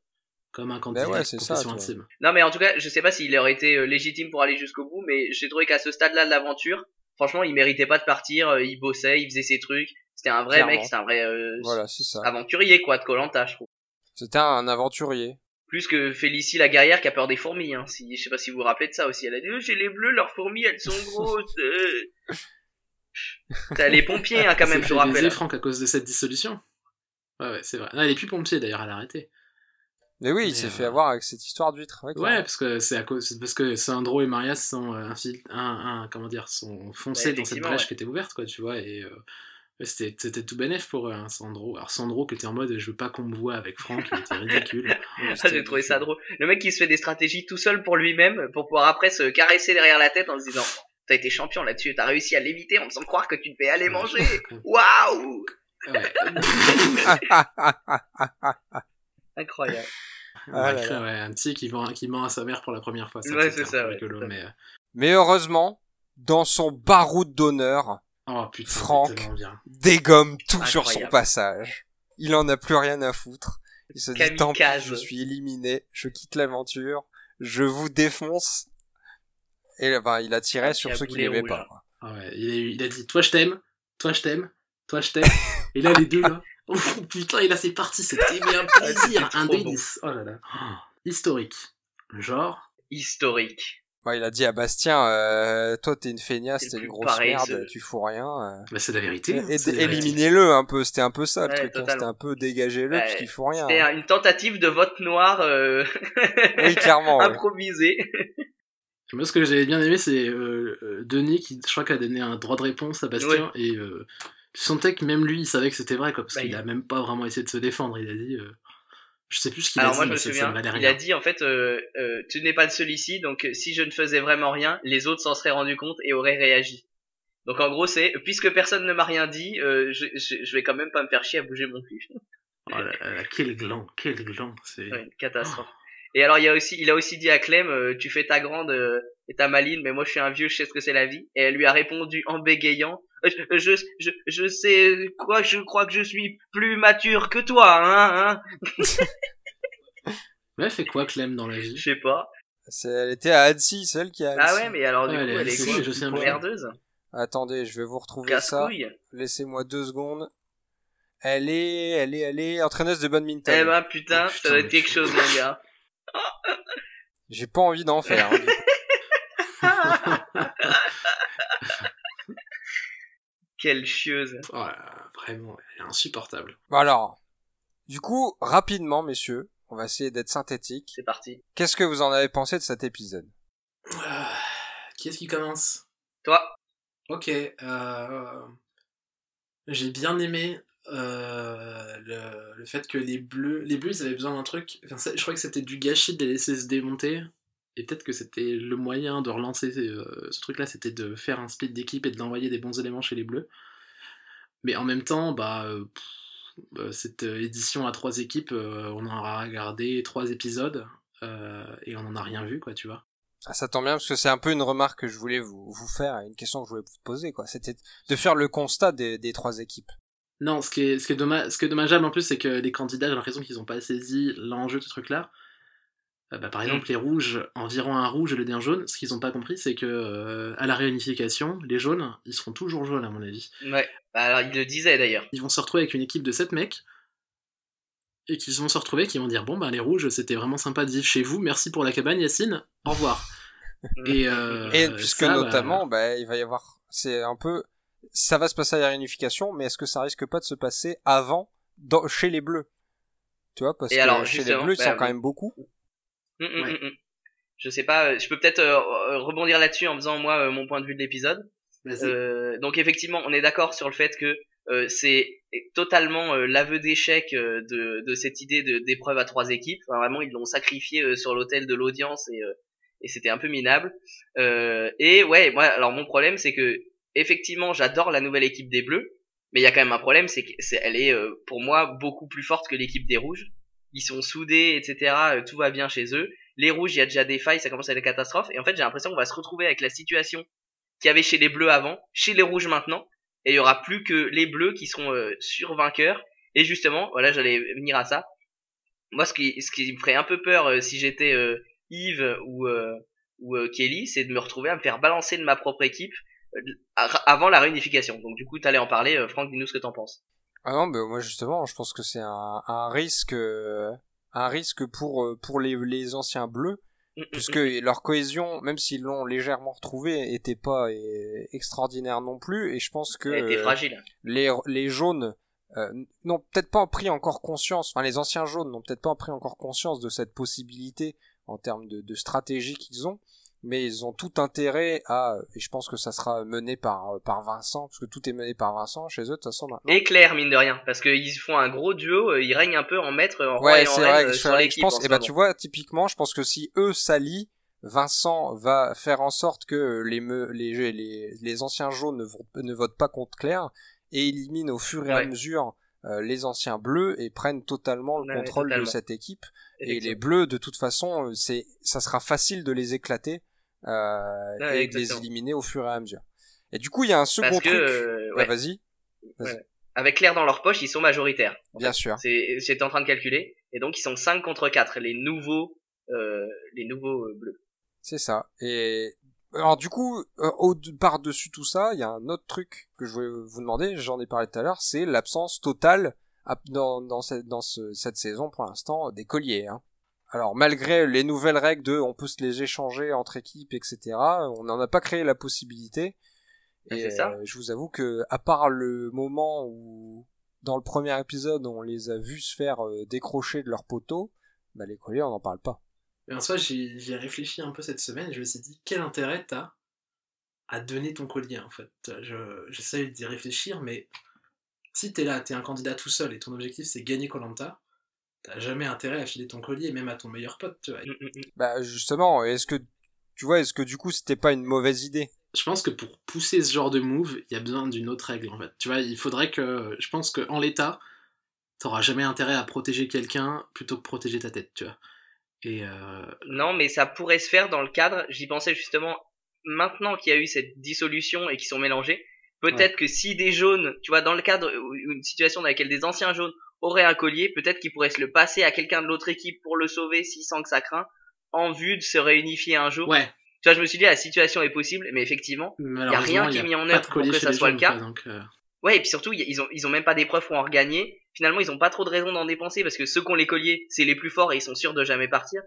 comme un candidat Ben ouais, c'est ça, Confession intime. Non, mais en tout cas, je sais pas s'il aurait été légitime pour aller jusqu'au bout, mais j'ai trouvé qu'à ce stade-là de l'aventure, franchement, il méritait pas de partir, il bossait, il faisait ses trucs. C'était un vrai Clairement. mec, c'était un vrai euh, Voilà, c'est ça. aventurier, quoi, de Colanta, je trouve. C'était un aventurier. Plus que Félicie la guerrière qui a peur des fourmis. Hein. Si, je sais pas si vous vous rappelez de ça aussi. Elle a dit oh, j'ai les bleus, leurs fourmis, elles sont [laughs] grosses. euh. T'as les pompiers hein, quand même, C'est je rappelle. Franck à cause de cette dissolution. Ouais, ouais, c'est vrai. Non, elle est plus pompier d'ailleurs, elle a arrêté. Mais oui, il s'est euh, fait avoir avec cette histoire d'huître. Ouais, Ouais, parce que c'est à cause, parce que Sandro et Maria sont euh, un, un- comment dire, sont foncés Ouais, dans cette brèche ouais. qui était ouverte, quoi, tu vois, et euh, c'était, c'était tout bénef pour eux, hein, Sandro. Alors Sandro qui était en mode, je veux pas qu'on me voit avec Franck, il était ridicule. [laughs] Ah, j'ai trouvé ça drôle. Le mec qui se fait des stratégies tout seul pour lui-même, pour pouvoir après se caresser derrière la tête en se disant T'as été champion là-dessus, t'as réussi à l'éviter en me faisant croire que tu devais aller manger. [laughs] Waouh Ouais, [laughs] Incroyable. Ah là ouais, là. ouais, un petit qui ment, qui ment à sa mère pour la première fois. Ouais, c'est ça, ouais, mais, euh, Mais heureusement, dans son baroud d'honneur, oh putain, Franck. dégomme tout sur son passage. Il en a plus rien à foutre. Il se dit tant pis, je suis éliminé, je quitte l'aventure, je vous défonce. Et là, ben, il a tiré Ah, sur ceux qui rouge. pas. Ah ouais, il a, eu- il a dit, toi je t'aime, toi je t'aime, toi je t'aime. Et là, les deux, là. [laughs] Oh putain, et là, c'est parti, c'était mais un plaisir, c'était un délice. Oh là là. Oh, [gasps] historique. Genre, Historique. Ouais, il a dit à Bastien, euh, toi t'es une feignasse, t'es une grosse pareil, merde, ce- tu fous rien. euh. bah, c'est la vérité. hein, Et- c'est la vérité. Éliminez-le un peu, c'était un peu ça le truc. hein. C'était un peu dégagez-le Ouais, parce qu'il faut rien. C'était un- une tentative de vote noir euh, Oui, clairement. [laughs] improvisé. Moi, ce que j'avais bien aimé, c'est euh, euh, Denis qui, je crois, qui a donné un droit de réponse à Bastien. Et euh, tu sentais que même lui, il savait que c'était vrai, quoi, parce Bah, qu'il il- a même pas vraiment essayé de se défendre. Il a dit, euh, je sais plus ce qu'il a dit, moi je me souviens, il a dit en fait euh, euh, tu n'es pas le seul ici donc euh, si je ne faisais vraiment rien, les autres s'en seraient rendus compte et auraient réagi. Donc en gros c'est puisque personne ne m'a rien dit, euh, je, je, je vais quand même pas me faire chier à bouger mon cul. [laughs] Oh là là, quel gland, quel gland. C'est... Ouais, une catastrophe. Et alors il a aussi il a aussi dit à Clem euh, tu fais ta grande euh, et ta maline mais moi je suis un vieux je sais ce que c'est la vie et elle lui a répondu en bégayant je, je, je sais quoi je crois que je suis plus mature que toi hein, hein [laughs] Ouais, elle fait quoi Clem dans la vie? Je sais pas C'est- Elle était à Annecy, celle qui a. ah ouais mais alors du Ouais, coup elle est elle est quoi je sais un peu. merdeuse? Attendez, je vais vous retrouver ça. Laissez-moi deux secondes. Elle est, elle est, elle est entraîneuse de badminton. Eh ben putain, Oh, ça doit être mais quelque chose mon gars. J'ai pas envie d'en faire. hein. [laughs] Quelle chieuse. Oh vraiment, elle est insupportable. Bon, alors, du coup, rapidement, messieurs, on va essayer d'être synthétique. C'est parti. Qu'est-ce que vous en avez pensé de cet épisode? Ah, qui est-ce qui commence? Toi, Ok, euh, j'ai bien aimé euh, le, le fait que les bleus, les bleus, ils avaient besoin d'un truc. Enfin, ça- je crois que c'était du gâchis de les laisser se démonter. Et peut-être que c'était le moyen de relancer euh, ce truc-là, c'était de faire un split d'équipe et de l'envoyer des bons éléments chez les bleus. Mais en même temps, bah, euh, pff, euh, cette édition à trois équipes, euh, on en a regardé trois épisodes et on en a rien vu, quoi, tu vois. ah, Ça tombe bien parce que c'est un peu une remarque que je voulais vous, vous faire, une question que je voulais vous poser, quoi. C'était de faire le constat des, des trois équipes. Non, ce qui est, ce qui est, dommage, ce qui est dommageable en plus, c'est que les candidats, j'ai l'impression qu'ils n'ont pas saisi l'enjeu de ce truc-là. Euh, bah, par exemple, les rouges, environ un rouge et le d'un jaune, ce qu'ils n'ont pas compris, c'est que euh, à la réunification, les jaunes, ils seront toujours jaunes, à mon avis. ouais. Bah, alors il le disait d'ailleurs. Ils vont se retrouver avec une équipe de 7 mecs, et qu'ils vont se retrouver, qui vont dire Bon, bah, les rouges, c'était vraiment sympa de vivre chez vous, merci pour la cabane, Yacine, au revoir. et euh, Et puisque ça, bah, notamment, bah, il va y avoir, c'est un peu, ça va se passer à la réunification, mais est-ce que ça risque pas de se passer avant, dans, chez les bleus? Tu vois, parce Et que alors, chez les bleus, ils bah, sont quand même beaucoup. Ouais. hum, hum. Je sais pas, euh, je peux peut-être euh, euh, rebondir là-dessus en faisant moi euh, mon point de vue de l'épisode. donc effectivement, on est d'accord sur le fait que c'est totalement l'aveu d'échec de, de cette idée d'épreuve à trois équipes. Enfin, vraiment, ils l'ont sacrifié sur l'autel de l'audience et, et c'était un peu minable. Et ouais, moi, alors mon problème, c'est que effectivement, j'adore la nouvelle équipe des Bleus, mais il y a quand même un problème, c'est qu'elle est, pour moi beaucoup plus forte que l'équipe des Rouges. Ils sont soudés, etc. euh, tout va bien chez eux. Les Rouges, il y a déjà des failles, ça commence à être des catastrophes. Et en fait, j'ai l'impression qu'on va se retrouver avec la situation qu'il y avait chez les Bleus avant, chez les Rouges maintenant et il y aura plus que les bleus qui seront euh, survainqueurs et justement voilà j'allais venir à ça moi ce qui me ferait un peu peur euh, si j'étais euh, Yves ou ou Kelly c'est de me retrouver à me faire balancer de ma propre équipe avant la réunification donc du coup t'allais en parler Franck dis-nous ce que t'en penses Ah non, mais moi justement, je pense que c'est un, un risque euh, un risque pour euh, pour les, les anciens bleus Mm, mm, puisque mm. leur cohésion, même s'ils l'ont légèrement retrouvée, était pas euh, extraordinaire non plus. Et je pense que Elle était fragile. les, les jaunes euh, n'ont peut-être pas pris encore conscience, enfin les anciens jaunes n'ont peut-être pas pris encore conscience de cette possibilité en termes de, de stratégie qu'ils ont, mais ils ont tout intérêt à, et je pense que ça sera mené par, par Vincent, parce que tout est mené par Vincent chez eux de toute façon maintenant. Et Claire, mine de rien, parce qu'ils font un gros duo, euh, ils règnent un peu en maître, en roi Ouais, et en reine vrai, euh, je, sur je l'équipe. en pense, ce et ben moment. tu vois, typiquement, je pense que si eux s'allient, Vincent va faire en sorte que les, me- les, les, les anciens jaunes ne, vont- ne votent pas contre Claire et éliminent au fur et à mesure euh, les anciens bleus et prennent totalement le Ouais, contrôle totalement. de cette équipe. Et les bleus, de toute façon, euh, c'est, ça sera facile de les éclater euh, Ouais, et de les éliminer au fur et à mesure. Et du coup, il y a un second Parce truc. euh, Ouais, ouais, vas-y. Ouais. avec Claire dans leur poche, ils sont majoritaires. en Bien fait. sûr. C'est, j'étais en train de calculer, et donc ils sont 5 contre 4, les nouveaux, euh, les nouveaux euh, bleus. C'est ça. Et alors du coup, euh, au par dessus tout ça, il y a un autre truc que je voulais vous demander. J'en ai parlé tout à l'heure, c'est l'absence totale dans, dans, cette, dans ce- cette saison pour l'instant des colliers. Hein. Alors malgré les nouvelles règles de on peut se les échanger entre équipes, etc. On n'en a pas créé la possibilité. Ah, Et ça. euh, je vous avoue que à part le moment où dans le premier épisode on les a vus se faire euh, décrocher de leur poteau, bah les colliers on n'en parle pas. Et en soi, j'ai réfléchi un peu cette semaine je me suis dit, quel intérêt t'as à donner ton collier en fait? Je- J'essaye d'y réfléchir, mais si t'es là, t'es un candidat tout seul et ton objectif c'est gagner Colanta, t'as jamais intérêt à filer ton collier, même à ton meilleur pote, tu vois. Mm, mm, mm. Bah justement, est-ce que tu vois, est-ce que du coup c'était pas une mauvaise idée? Je pense que pour pousser ce genre de move, il y a besoin d'une autre règle en fait. Tu vois, il faudrait que. Je pense qu'en l'état, t'auras jamais intérêt à protéger quelqu'un plutôt que protéger ta tête, tu vois. Et euh, Non, mais ça pourrait se faire dans le cadre, j'y pensais justement, maintenant qu'il y a eu cette dissolution et qu'ils sont mélangés, peut-être que si des jaunes, tu vois, dans le cadre, une situation dans laquelle des anciens jaunes auraient un collier, peut-être qu'ils pourraient se le passer à quelqu'un de l'autre équipe pour le sauver s'ils sentent que ça craint, en vue de se réunifier un jour. ouais, Tu vois, je me suis dit, la situation est possible, mais effectivement, malheureusement, rien il qui y est a mis en pas œuvre pour que ça soit le cas. quoi, donc, euh, Ouais, et puis surtout, ils ont, ils ont même pas des preuves pour en regagner. Finalement, ils ont pas trop de raison d'en dépenser parce que ceux qui ont les colliers, c'est les plus forts et ils sont sûrs de jamais partir.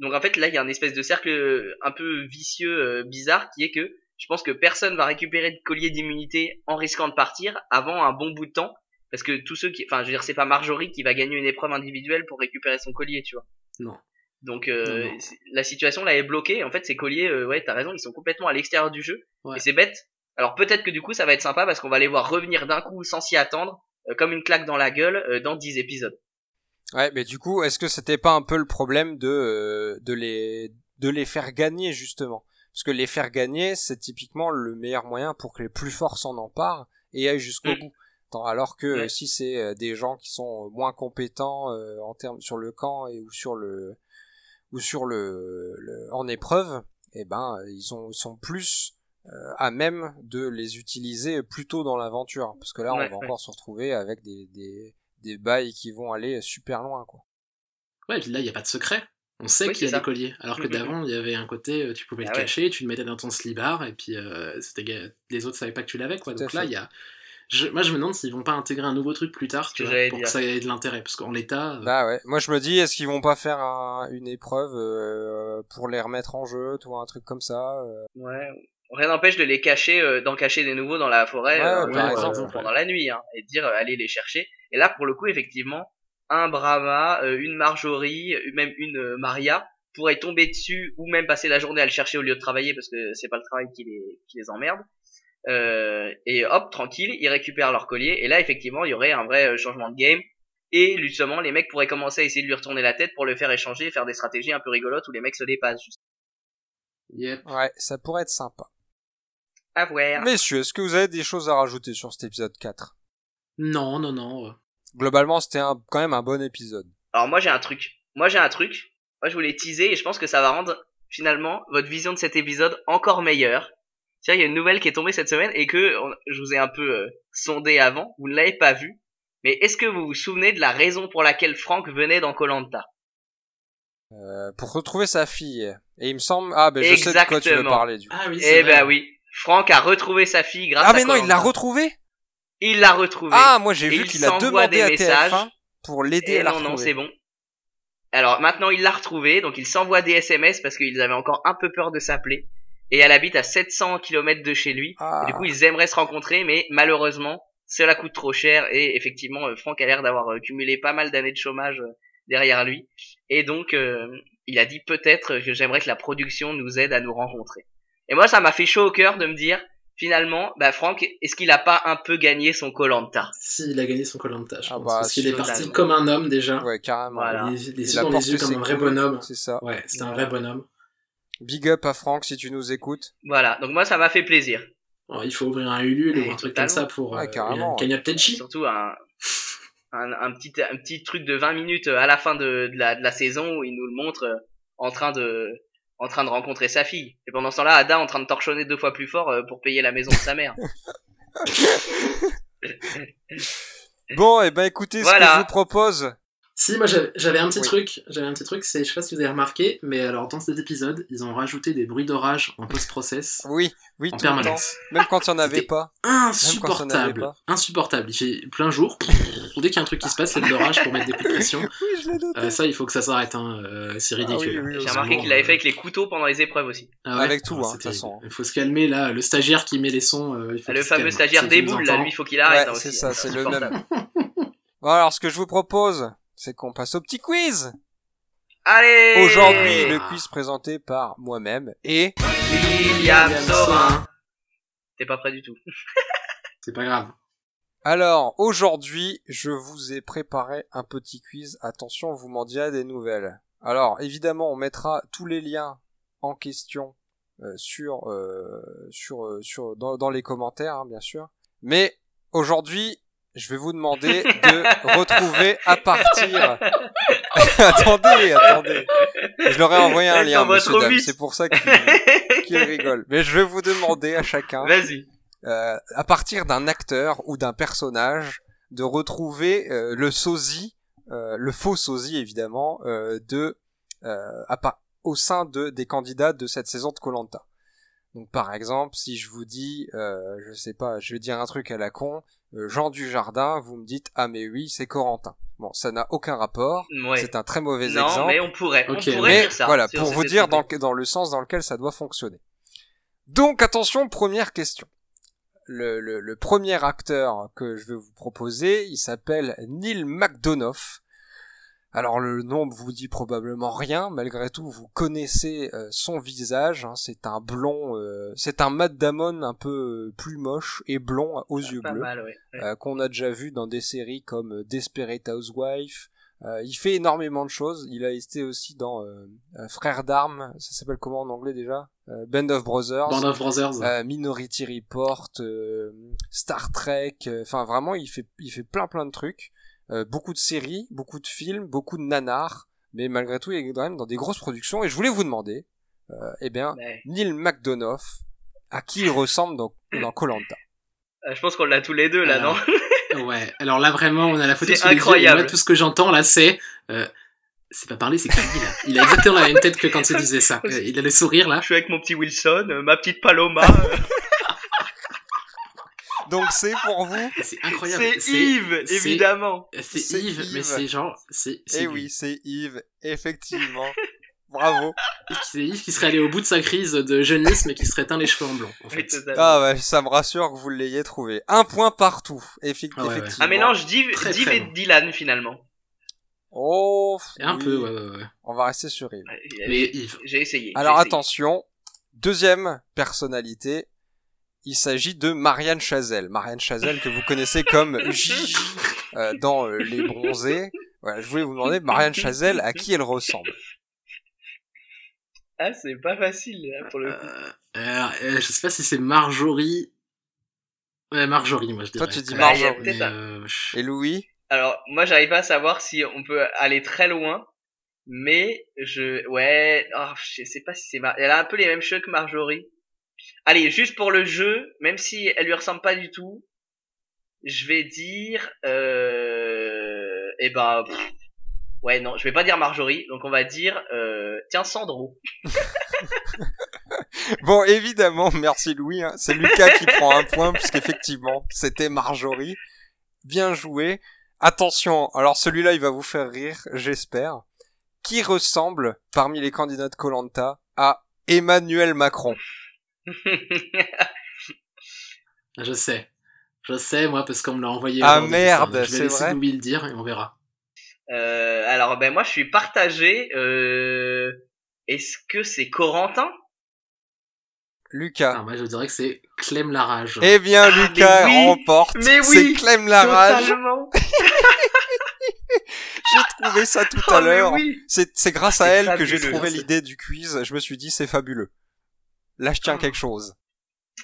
Donc en fait, là, il y a un espèce de cercle euh, un peu vicieux, euh, bizarre, qui est que je pense que personne va récupérer de collier d'immunité en risquant de partir avant un bon bout de temps. Parce que tous ceux qui, enfin, je veux dire, c'est pas Marjorie qui va gagner une épreuve individuelle pour récupérer son collier, tu vois. Non. Donc euh, Non, non. c'est- la situation là est bloquée. En fait, ces colliers, euh, ouais, t'as raison, ils sont complètement à l'extérieur du jeu. Ouais. Et c'est bête. Alors peut-être que du coup, ça va être sympa parce qu'on va les voir revenir d'un coup sans s'y attendre, euh, comme une claque dans la gueule, euh, dans 10 épisodes. Ouais, mais du coup, est-ce que c'était pas un peu le problème de euh, de les de les faire gagner justement? Parce que les faire gagner, c'est typiquement le meilleur moyen pour que les plus forts s'en emparent et aillent jusqu'au Mm. bout. Tant- Alors que Ouais. euh, si c'est euh, des gens qui sont moins compétents euh, en termes sur le camp et ou sur le ou sur le, le- en épreuve, eh ben ils sont ils sont plus euh, à même de les utiliser plus tôt dans l'aventure parce que là Ouais, on va ouais. encore se retrouver avec des des des bails qui vont aller super loin quoi. Ouais, et puis là, il n'y a pas de secret. On sait Oui, qu'il y a des colliers. Alors que Mhm. d'avant, il y avait un côté, euh, tu pouvais le Ah ouais. cacher, tu le mettais dans ton slibard, et puis euh, c'était les autres savaient pas que tu l'avais, quoi. Tout Donc là, il y a. Je- Moi, je me demande s'ils vont pas intégrer un nouveau truc plus tard, tu que vois, pour dire. que ça ait de l'intérêt. Parce qu'en l'état, euh, Bah ouais, moi je me dis, est-ce qu'ils vont pas faire un- une épreuve euh, pour les remettre en jeu, tu vois, un truc comme ça euh. Ouais. Rien n'empêche de les cacher, euh, d'en cacher des nouveaux dans la forêt Ouais, ouais, par exemple, pendant la nuit, hein, et de dire euh, allez les chercher. Et là, pour le coup, effectivement, un Brahma, euh, une Marjorie, même une euh, Maria pourraient tomber dessus ou même passer la journée à le chercher au lieu de travailler parce que c'est pas le travail qui les, qui les emmerde. Euh, et hop, tranquille, ils récupèrent leur collier. Et là, effectivement, il y aurait un vrai euh, changement de game. Et justement, les mecs pourraient commencer à essayer de lui retourner la tête pour le faire échanger et faire des stratégies un peu rigolotes où les mecs se dépassent. Juste. yep. Ouais, ça pourrait être sympa. À voir. Messieurs, est-ce que vous avez des choses à rajouter sur cet épisode 4 Non, non, non. Globalement, c'était un, quand même un bon épisode. Alors moi j'ai un truc. Moi j'ai un truc. Moi je voulais teaser et je pense que ça va rendre finalement votre vision de cet épisode encore meilleure. Tiens, il y a une nouvelle qui est tombée cette semaine et que on- je vous ai un peu euh, sondé avant. Vous ne l'avez pas vu. Mais est-ce que vous vous souvenez de la raison pour laquelle Franck venait dans Colanta? Euh, pour retrouver sa fille. Et il me semble... Ah, ben je sais de quoi tu veux Exactement. parler, du coup. Ah oui, c'est Eh vrai. ben oui. Franck a retrouvé sa fille grâce Ah, à mais non, il l'a Koh-Lanta. retrouvé Il l'a retrouvée. Ah, moi j'ai Et vu il qu'il a demandé des à messages. TF1 pour l'aider Et à la non, non, c'est bon. Alors maintenant il l'a retrouvée, donc il s'envoie des SMS parce qu'ils avaient encore un peu peur de s'appeler. Et elle habite à 700 km de chez lui. Ah. Et du coup ils aimeraient se rencontrer, mais malheureusement cela coûte trop cher. Et effectivement euh, Franck a l'air d'avoir euh, cumulé pas mal d'années de chômage euh, derrière lui. Et donc euh, il a dit peut-être que j'aimerais que la production nous aide à nous rencontrer. Et moi ça m'a fait chaud au cœur de me dire finalement, bah Franck, est-ce qu'il a pas un peu gagné son Colanta Si, il a gagné son Colanta, je Ah pense. bah, parce qu'il est parti comme un homme déjà. Ouais, carrément. Voilà. Les, les Il yeux dans apporte les yeux comme un vrai bonhomme. C'est ça. Ouais, c'était un vrai bonhomme. Big up à Franck si tu nous écoutes. Voilà, donc moi ça m'a fait plaisir. Alors, il faut ouvrir un Ulule ou Ouais, un truc comme ça pour Ouais, euh, carrément, une cagnotte Tenchi. Surtout un, un, un petit un petit truc de 20 minutes à la fin de, de, la, de la saison où il nous le montre euh, en train de en train de rencontrer sa fille. Et pendant ce temps-là, Ada en train de torchonner deux fois plus fort euh, pour payer la maison de sa mère. [laughs] [laughs] Bon, et ben écoutez, ce Voilà. que je vous propose. Si, moi j'avais j'avais un petit Oui. truc, j'avais un petit truc, c'est, je sais pas si vous avez remarqué, mais alors dans cet épisode, ils ont rajouté des bruits d'orage en post-process Oui, oui, en tout le temps. permanence. Même quand il n'y en avait pas. Insupportable, pas. insupportable. Il fait plein jour. Dès qu'il y a un truc qui se passe, c'est de l'orage pour mettre des coups de pression. [laughs] Oui, je l'ai noté. Euh, ça, il faut que ça s'arrête, hein. euh, c'est Ah oui, ridicule. oui, J'ai remarqué qu'il l'avait fait avec les couteaux pendant les épreuves aussi. Ah ouais Avec tout, Ah, hein, de toute façon. Il faut se calmer là. Le stagiaire qui met les sons. euh, il faut Ah, le fameux calme. stagiaire des boules, là, lui, il faut qu'il arrête. Hein, c'est ça, c'est le même. Bon, alors, ce que je vous propose, c'est qu'on passe au petit quiz. Allez Aujourd'hui, le quiz présenté par moi-même et William. Sorin. T'es pas prêt du tout. [laughs] C'est pas grave. Alors, aujourd'hui, je vous ai préparé un petit quiz. Attention, vous m'en direz des nouvelles. Alors, évidemment, on mettra tous les liens en question euh, sur euh, sur euh, sur dans, dans les commentaires, hein, bien sûr. Mais aujourd'hui, je vais vous demander de retrouver à partir. [laughs] attendez, attendez. Je leur ai envoyé un lien, monsieur dame. C'est pour ça qu'il [laughs] qu'il rigole. Mais je vais vous demander à chacun Vas-y. euh, à partir d'un acteur ou d'un personnage, de retrouver euh, le sosie, euh, le faux sosie évidemment, de à au sein de des candidats de cette saison de Colanta. Donc par exemple, si je vous dis, euh, je sais pas, je vais dire un truc à la con, euh, Jean Dujardin, vous me dites ah mais oui c'est Corentin. Bon, ça n'a aucun rapport. Ouais. C'est un très mauvais Non, exemple. mais on pourrait. Ok, on pourrait Mais dire ça. voilà, pour vous dire dans, le sens dans lequel ça doit fonctionner. Donc attention, première question. Le, le, le premier acteur que je vais vous proposer, il s'appelle Neil McDonough. Alors le nom vous dit probablement rien, malgré tout vous connaissez euh, son visage. hein, c'est un blond, euh, c'est un Matt Damon un peu euh, plus moche et blond aux yeux Pas bleus mal, ouais. Ouais. euh, qu'on a déjà vu dans des séries comme Desperate Housewife. Euh, il fait énormément de choses. Il a été aussi dans Frères d'armes. Ça s'appelle comment en anglais déjà? Euh, Band of Brothers. Band of Brothers. euh, Minority Report, euh, Star Trek. euh, Enfin vraiment, il fait il fait plein plein de trucs. Euh, beaucoup de séries, beaucoup de films, beaucoup de nanars. Mais malgré tout, il est quand même dans des grosses productions. Et je voulais vous demander, euh, eh bien, Ouais. Neil McDonough, à qui il ressemble dans dans Colanta. Euh, Je pense qu'on l'a tous les deux là, Alors, non [laughs] Ouais, alors là vraiment, on a la photo C'est yeux, et incroyable. moi, tout ce que j'entends là, c'est. euh, c'est pas parler, c'est crier là. Il a exactement la même tête que quand il disait ça. [laughs] Euh, Il a le sourire là. Je suis avec mon petit Wilson, euh, ma petite Paloma. [laughs] Donc c'est pour vous. [laughs] C'est incroyable. c'est Yves, évidemment. C'est Yves, mais c'est genre. C'est c'est Eh oui, c'est Yves, effectivement. [laughs] Bravo. C'est Yves qui serait allé au bout de sa crise de jeunisme et qui serait teint les cheveux en blond. En fait. Oui. Ah ouais, ça me rassure que vous l'ayez trouvé. Un point partout, effi- Ah ouais, ouais. effectivement. Un mélange d'Yves et bon. Dylan finalement. Oh, Et un oui. peu, ouais, ouais, ouais. On va rester sur Yves. Mais Yves. J'ai essayé. Alors essayé. attention, deuxième personnalité, il s'agit de Marianne Chazelle. Marianne Chazelle que vous connaissez comme [laughs] Gigi euh, dans euh, Les Bronzés. Voilà, je voulais vous demander, Marianne Chazelle, à qui elle ressemble? Ah, c'est pas facile là, pour le coup. Euh, euh, euh, je sais pas si c'est Marjorie. Ouais, Marjorie, moi je dirais. Toi, tu dis Marjorie. Mais, euh, Et Louis? Alors, moi, j'arrive pas à savoir si on peut aller très loin, mais je, ouais, oh, je sais pas si c'est Mar... Elle a un peu les mêmes cheveux que Marjorie. Allez, juste pour le jeu, même si elle lui ressemble pas du tout, je vais dire, euh, eh ben, pff, ouais, non, je vais pas dire Marjorie, donc on va dire, euh, tiens, Sandro. [laughs] Bon, évidemment, merci Louis. hein. C'est Lucas qui [laughs] prend un point, puisqu'effectivement, c'était Marjorie. Bien joué. Attention, alors celui-là, il va vous faire rire, j'espère. qui ressemble, parmi les candidats de Colanta, à Emmanuel Macron? [laughs] Je sais. Je sais, moi, parce qu'on me l'a envoyé. Ah, merde. Je c'est vais laisser Louis le dire et on verra. Euh, alors ben moi je suis partagé. Euh... Est-ce que c'est Corentin? Lucas. Alors, moi, je dirais que c'est Clem Larage. Eh bien, Ah, Lucas mais oui, remporte. mais C'est oui, Clem Larage. [laughs] J'ai trouvé ça tout Oh, à l'heure. oui. C'est c'est grâce Ah, à c'est elle que j'ai trouvé C'est- l'idée du quiz. Je me suis dit, c'est fabuleux. Là, je tiens Ah. quelque chose.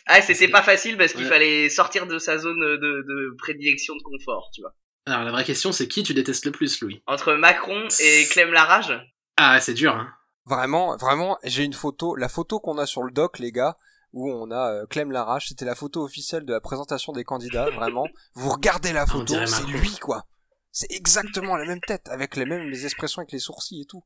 Ah c'était pas facile parce qu'il Ouais. fallait sortir de sa zone de, de prédilection de confort, tu vois. Alors, la vraie question, c'est qui tu détestes le plus, Louis? Entre Macron et Clem Larage? Ah, c'est dur, hein. Vraiment, vraiment, j'ai une photo. La photo qu'on a sur le doc, les gars, où on a euh, Clem Larrache, c'était la photo officielle de la présentation des candidats, [laughs] vraiment. Vous regardez la photo, c'est lui, quoi. C'est exactement la même tête, avec les mêmes les expressions avec les sourcils et tout.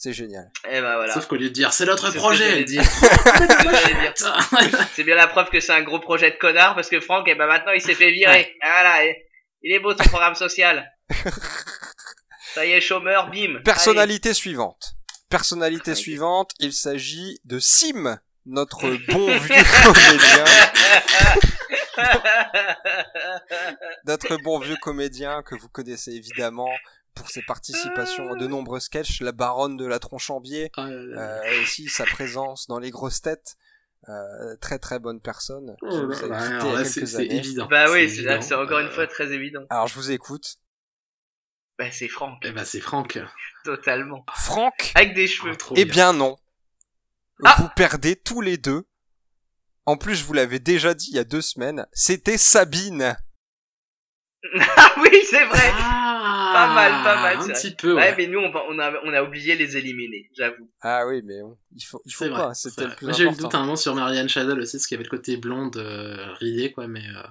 C'est génial. Et ben voilà. Sauf qu'au lieu de dire c'est notre projet. [laughs] C'est bien la preuve que c'est un gros projet de connard parce que Franck, eh ben maintenant il s'est fait virer. Ah, Voilà, et- il est beau ton programme social. [laughs] Ça y est, chômeur, bim. Personnalité suivante. Personnalité suivante, il s'agit de Sim, notre [laughs] bon vieux comédien. Notre bon vieux comédien que vous connaissez évidemment pour ses participations à de nombreux sketchs, la baronne de la Tronchambier, Oh là là. euh, aussi sa présence dans les grosses têtes. Euh, très très bonne personne. Oh c'est évident. bah oui, c'est encore une Euh, fois très évident. Alors je vous écoute. Bah c'est Franck, Eh ben, c'est Franck. totalement. Franck Avec des cheveux. Ah, trop Eh bien. bien non. Ah vous perdez tous les deux. En plus, je vous l'avais déjà dit il y a deux semaines, c'était Sabine. [laughs] ah oui, c'est vrai. Ah, Pas mal, pas mal, Un c'est petit peu, Ouais, ouais. mais nous on, on a on a oublié les éliminer, j'avoue. Ah oui, mais bon, il faut, il faut C'est pas, c'était c'est le plus J'ai eu le doute un moment sur Marianne Chazal aussi, parce qu'il y avait le côté blonde, euh, ridée, quoi, mais. euh,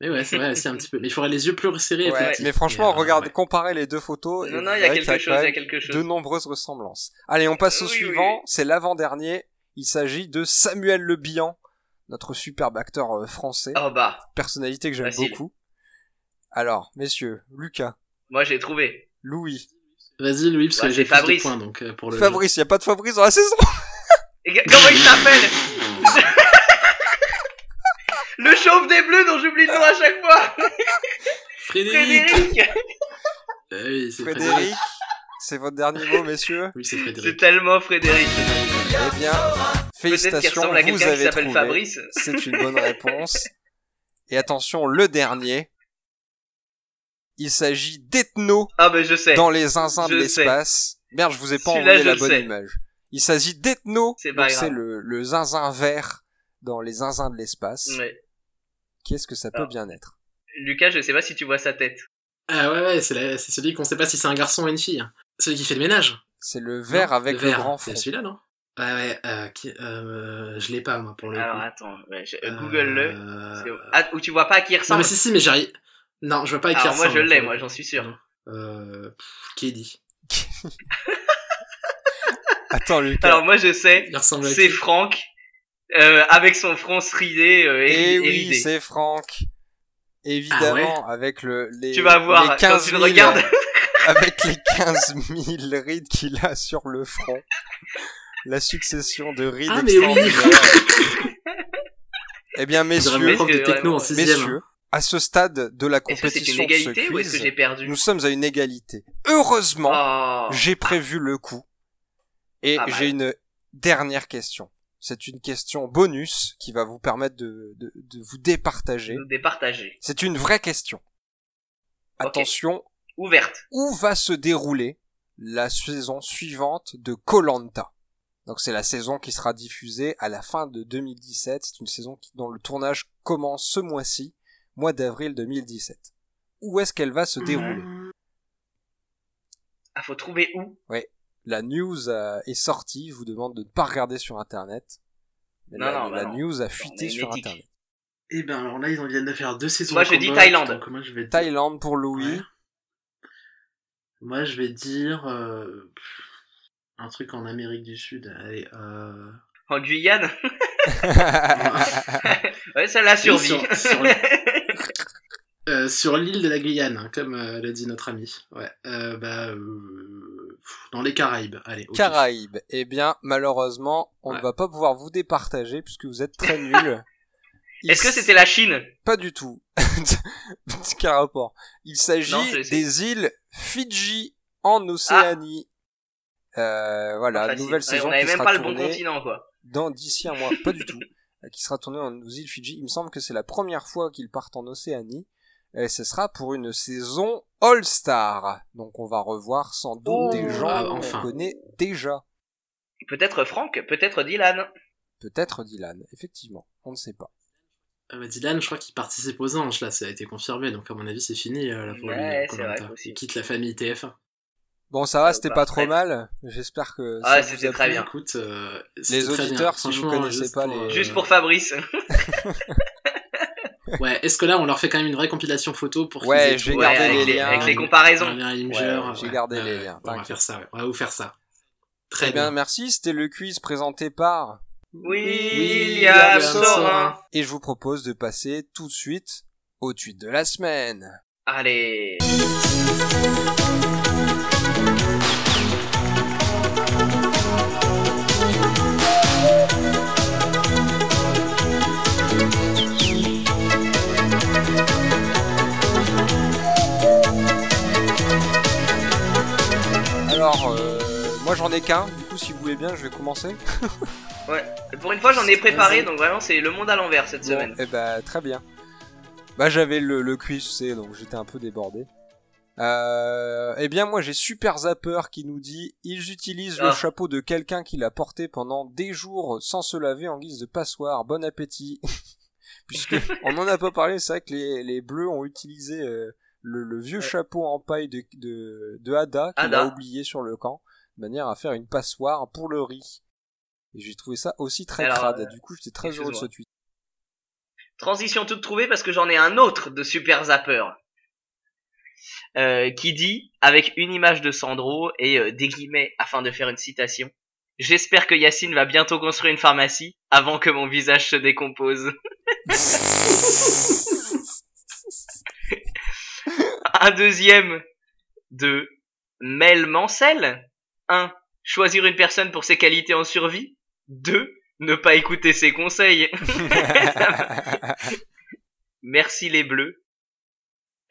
Mais ouais, c'est vrai, aussi un petit peu. Mais il faudrait les yeux plus serrés. et Ouais, mais franchement, euh, regardez, ouais. comparez les deux photos. Non non, il y a quelque chose, il y a quelque chose. de nombreuses ressemblances. Allez, on passe au Oui, suivant. oui. C'est l'avant-dernier. Il s'agit de Samuel Le Bihan, notre superbe acteur euh, français, Oh bah, personnalité que j'aime beaucoup. Alors, messieurs, Lucas, moi j'ai trouvé. Louis, Vas-y, Louis, parce Bah, que c'est j'ai plus de Fabrice. points, donc, euh, pour le. Fabrice, il y a pas de Fabrice dans la saison. [laughs] Et comment il s'appelle? [laughs] Le chauve des bleus dont j'oublie le nom à chaque fois. [laughs] Frédéric Frédéric. Euh, Oui, c'est Frédéric, Frédéric. c'est votre dernier mot, messieurs. Oui, c'est C'est Frédéric. tellement Frédéric. Eh bien, Peut-être qu'il félicitations, ressemble à qui avez s'appelle trouvé. Fabrice. C'est une bonne réponse. Et attention, le dernier. Il s'agit d'Ethno Ah bah je sais. dans les zinzins de Je l'espace. Merde, je vous ai pas envoyé la bonne sais. image. Il s'agit d'Ethno, C'est c'est le, le zinzin vert dans les zinzins de l'espace. Qu'est-ce que ça peut Alors. bien être? Lucas, je sais pas si tu vois sa tête. Ah ouais, ouais, c'est c'est celui qu'on sait pas si c'est un garçon ou une fille. Celui qui fait le ménage. C'est le vert Non, avec le, vert. grand C'est front. celui-là, non? Ouais, ouais, euh, qui- euh, je l'ai pas, moi, pour le Alors coup. attends, ouais, je- Euh, Google-le. C'est- Ah, ou tu vois pas à qui il Non, ressemble mais si, si, mais j'arrive. Non, je vois pas qui Alors moi ressemble, je l'ai, pour moi j'en suis sûr. Euh, pff, Kelly. [laughs] Attends, Lucas. Alors moi je sais, Il ressemble à c'est qui Franck euh, avec son front ridé euh, et, Eh et oui, ridé. c'est Franck. Évidemment, avec le, les, Tu vas voir les quand 15 tu 000, le regardes. [laughs] avec les [laughs] 15 000 rides qu'il a sur le front. La succession de rides Ah, mais oui. extraordinaires. eh bien, dirait messieurs, techno en vraiment. sixième. messieurs, à ce stade de la Est-ce que c'est compétition une de ce égalité ou est-ce que quiz, j'ai perdu? Nous sommes à une égalité. Heureusement, Oh. j'ai prévu le coup. Et j'ai une dernière question. C'est une question bonus qui va vous permettre de, de, de vous départager. C'est une vraie question. Attention, Ouverte. où va se dérouler la saison suivante de Colanta Donc c'est la saison qui sera diffusée à la fin de 2017. C'est une saison dont le tournage commence ce mois-ci, mois d'avril 2017. Où est-ce qu'elle va se dérouler? Ah faut trouver où? La news euh, est sortie. Je vous demande de ne pas regarder sur Internet. Mais Non, la, non, la bah non. news a On fuité est sur. Internet. Eh ben, alors là, ils en viennent de faire deux saisons. Moi, je dis. Thaïlande. Comment je vais dire Thaïlande pour Louis. Ouais. Moi, je vais dire euh, pff, un truc en Amérique du Sud. Allez, euh... En Guyane [laughs] [laughs] Ouais, ça l'a survie. sur- sur- euh, sur l'île de la Guyane, hein, comme euh, l'a dit notre ami. Ouais. Euh, bah, euh, Dans les Caraïbes, allez. Caraïbes. Eh bien, malheureusement, on ne Ouais. va pas pouvoir vous départager puisque vous êtes très nuls. Il [laughs] Est-ce que c'était la Chine? Pas du tout. [laughs] Quel rapport Il s'agit des îles Fidji en Océanie. Euh, voilà, nouvelle Ouais, saison On avait qui même sera pas le bon tournée continent, quoi. dans d'ici un mois. Pas du [laughs] tout. Qui sera tournée en- aux îles Fidji. Il me semble que c'est la première fois qu'ils partent en Océanie. Et ce sera pour une saison All-Star. Donc on va revoir sans doute Oh, des gens ah, qu'on enfin. connaît déjà. Peut-être Franck, peut-être Dylan. Peut-être Dylan, effectivement. On ne sait pas. Euh, bah, Dylan, je crois qu'il participe aux anges, là, ça a été confirmé, donc à mon avis, c'est fini, euh, là, pour lui. Ouais, euh, c'est Koh-Lanta. vrai. Il quitte la famille TF1. Bon, ça va, Euh, c'était pas trop mal. J'espère que Ah, ça vous c'était a très bien. Écoute, euh, Les très bien. auditeurs, si vous connaissez pas pour, les- euh, Juste pour Fabrice. [laughs] [laughs] Ouais, est-ce que là, on leur fait quand même une vraie compilation photo pour qu'ils Ouais, aient j'ai tout, Ouais, gardé avec, les les, liens. avec les comparaisons. Ouais, j'ai gardé les ouais, liens, On va faire ça, ouais. On va vous faire ça. Très Très bien, bien. merci. C'était le quiz présenté par William. Sorin. Et je vous propose de passer tout de suite au tweet de la semaine. Allez. Alors, euh, moi j'en ai qu'un. Du coup, si vous voulez bien, je vais commencer. [laughs] Pour une fois, j'en ai préparé, donc vraiment, c'est le monde à l'envers cette Bon, semaine. eh ben, très bien. Bah, j'avais le, le quiz, donc j'étais un peu débordé. Euh, eh bien, moi, j'ai Super Zapper qui nous dit ils utilisent le Ah. chapeau de quelqu'un qui l'a porté pendant des jours sans se laver en guise de passoire. Bon appétit. [laughs] Puisque on en a pas parlé, c'est vrai que les, les bleus ont utilisé euh, le, le vieux Ouais. chapeau en paille de, de, de Ada qu'il a oublié sur le camp, de manière à faire une passoire pour le riz. Et j'ai trouvé ça aussi très Alors, crade. euh, du coup, j'étais très heureux de ce tweet. Transition toute trouvée parce que j'en ai un autre de Super Zapper. Euh, qui dit, avec une image de Sandro et euh, des guillemets afin de faire une citation, J'espère que Yacine va bientôt construire une pharmacie avant que mon visage se décompose. [laughs] [laughs] Un deuxième de Mel Mancel. 1. Choisir une personne pour ses qualités en survie. 2. Ne pas écouter ses conseils. [laughs] Merci les bleus.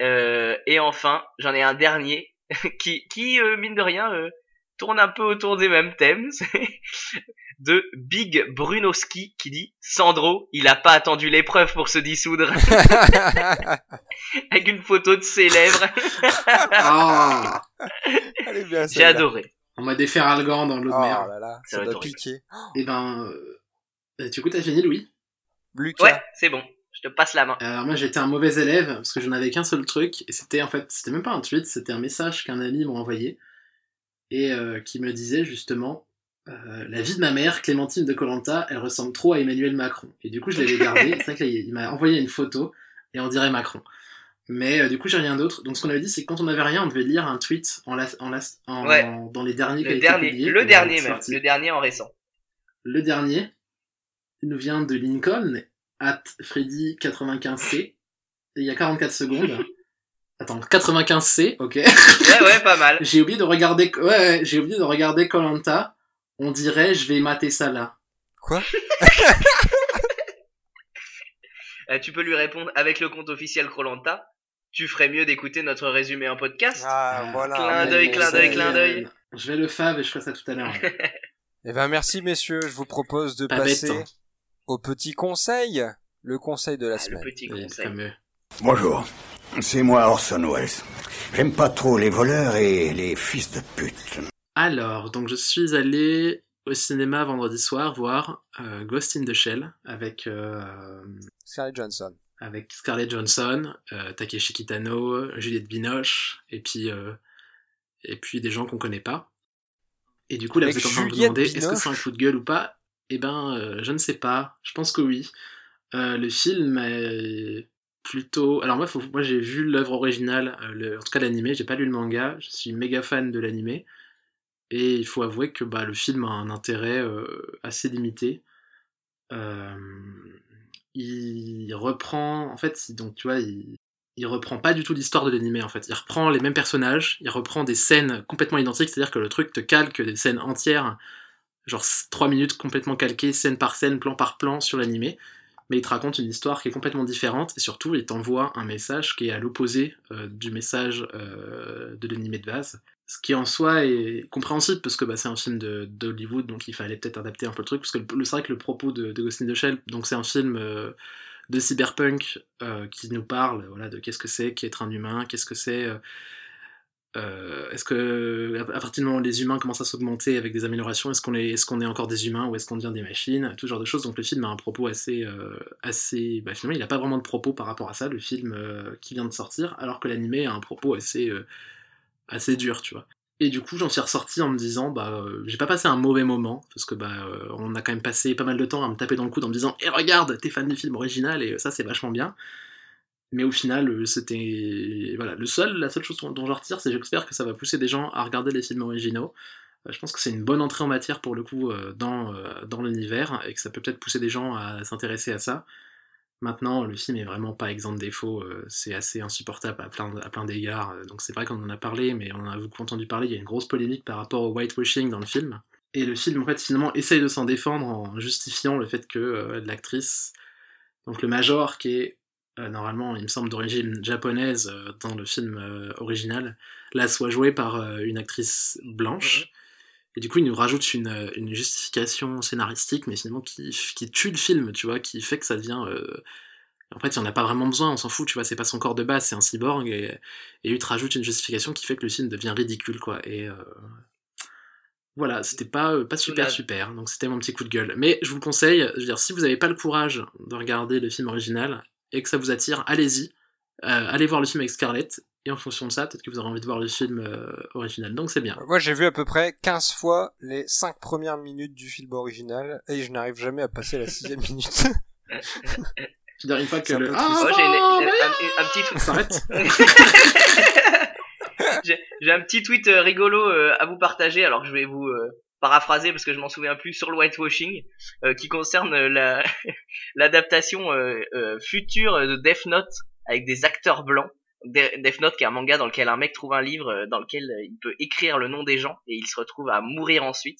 Euh, et enfin, j'en ai un dernier [laughs] qui, qui euh, mine de rien, euh, tourne un peu autour des mêmes thèmes. [laughs] de Big Brunoski qui dit Sandro, il a pas attendu l'épreuve pour se dissoudre. [laughs] [laughs] Avec une photo de ses lèvres. Ah J'ai adoré. On m'a des Feralgan dans l'eau de Oh mer. là là, Ça ça va doit piquer. Et ben, euh, euh, du coup, t'as fini, Louis? Lucas, Ouais, c'est bon. Je te passe la main. Alors moi j'étais un mauvais élève parce que je n'avais qu'un seul truc et c'était en fait c'était même pas un tweet c'était un message qu'un ami m'a envoyé et euh, qui me disait justement euh, la vie de ma mère Clémentine de Colanta elle ressemble trop à Emmanuel Macron et du coup je l'avais gardé [laughs] c'est vrai qu'il il m'a envoyé une photo et on dirait Macron mais euh, du coup j'ai rien d'autre donc ce qu'on avait dit c'est que quand on avait rien on devait lire un tweet en, la- en, la- en- Ouais. dans les derniers Le dernier, publié. le dernier même, le dernier en récent. Le dernier il nous vient de Lincoln, at Freddy95C, et il y a 44 secondes. [laughs] Attends, 95C, ok. Ouais, ouais, pas mal. [laughs] j'ai oublié de regarder, ouais, ouais, j'ai oublié de regarder Colanta. On dirait, je vais mater ça là. quoi? [laughs] Euh, tu peux lui répondre avec le compte officiel Crolanta. Tu ferais mieux d'écouter notre résumé en podcast. Ah, voilà. Clin d'œil, clin d'œil, clin d'œil. Je vais le fave et je ferai ça tout à l'heure. [laughs] Eh ben, merci, messieurs. Je vous propose de Pas passer bête. au petit conseil. Le conseil de la Ah, le semaine. petit conseil. fameux. Bonjour, c'est moi Orson Welles. J'aime pas trop les voleurs et les fils de pute. Alors, donc je suis allé au cinéma vendredi soir voir euh, Ghost in the Shell avec euh, Scarlett Johnson. avec Scarlett Johansson, euh, Takeshi Kitano, Juliette Binoche, et puis euh, et puis des gens qu'on connaît pas. Et du coup, là, Avec vous êtes en train de vous demander est-ce que c'est un coup de gueule ou pas? Eh ben, je ne sais pas. Je pense que oui. Le film est plutôt. Alors moi, faut- moi j'ai vu l'œuvre originale, le- en tout cas l'animé. J'ai pas lu le manga. Je suis méga fan de l'animé. Et il faut avouer que bah, le film a un intérêt euh, assez limité. Il reprend, en fait, donc tu vois, il, il reprend pas du tout l'histoire de l'animé en fait. Il reprend les mêmes personnages, il reprend des scènes complètement identiques, c'est-à-dire que le truc te calque des scènes entières, genre 3 minutes complètement calquées, scène par scène, plan par plan sur l'animé, mais il te raconte une histoire qui est complètement différente et surtout il t'envoie un message qui est à l'opposé euh, du message euh, de l'animé de base. Ce qui en soi est compréhensible parce que bah, c'est un film d'Hollywood donc il fallait peut-être adapter un peu le truc parce que c'est vrai que le propos de, de Ghost in the Shell, donc c'est un film euh, de cyberpunk euh, qui nous parle voilà, de qu'est-ce que c'est qu'être un humain, qu'est-ce que c'est. Euh, est-ce que à partir du moment où les humains commencent à s'augmenter avec des améliorations, est-ce qu'on est, est, encore des humains ou est-ce qu'on devient des machines, tout genre de choses. Donc le film a un propos assez, assez, bah, finalement il n'a pas vraiment de propos par rapport à ça, le film qui vient de sortir, alors que l'animé a un propos assez, assez dur, tu vois. Et du coup, j'en suis ressorti en me disant, bah, euh, j'ai pas passé un mauvais moment, parce que bah, euh, on a quand même passé pas mal de temps à me taper dans le coude en me disant, et eh, regarde, t'es fan du film original, et ça, c'est vachement bien. Mais au final, euh, c'était. Voilà, le seul, la seule chose dont je retire, c'est j'espère que ça va pousser des gens à regarder les films originaux. je pense que c'est une bonne entrée en matière pour le coup dans, dans l'univers, et que ça peut peut-être pousser des gens à s'intéresser à ça. Maintenant, le film est vraiment pas exempt de défauts, euh, c'est assez insupportable à plein, à plein d'égards. Euh, donc c'est vrai qu'on en a parlé, mais on a beaucoup entendu parler, il y a une grosse polémique par rapport au whitewashing dans le film. Et le film, en fait, finalement, essaye de s'en défendre en justifiant le fait que euh, l'actrice, donc le Major, qui est normalement, il me semble, d'origine japonaise dans le film original, là soit joué par une actrice blanche. Et du coup, il nous rajoute une, une justification scénaristique, mais finalement qui, qui, tue le film, tu vois, qui fait que ça devient. Euh... En fait, il n'y en a pas vraiment besoin, on s'en fout, tu vois, c'est pas son corps de base, c'est un cyborg, et, et il te rajoute une justification qui fait que le film devient ridicule, quoi. Et. Euh... Voilà, c'était pas, euh, pas super super, donc c'était mon petit coup de gueule. Mais je vous conseille, je veux dire, si vous n'avez pas le courage de regarder le film original et que ça vous attire, allez-y. Euh, allez voir le film avec Scarlett, et en fonction de ça, peut-être que vous aurez envie de voir le film euh, original. Donc c'est bien. Moi j'ai vu à peu près 15 fois les 5 premières minutes du film original et je n'arrive jamais à passer la sixième [laughs] minute. Je une fois que le... Ah, j'ai un, petit tweet. [laughs] j'ai un petit tweet euh, rigolo euh, à vous partager, alors je vais vous paraphraser parce que je m'en souviens plus sur le whitewashing, qui concerne [laughs] l'adaptation future de Death Note avec des acteurs blancs. Death Note qui est un manga dans lequel un mec trouve un livre euh, dans lequel euh, il peut écrire le nom des gens et il se retrouve à mourir ensuite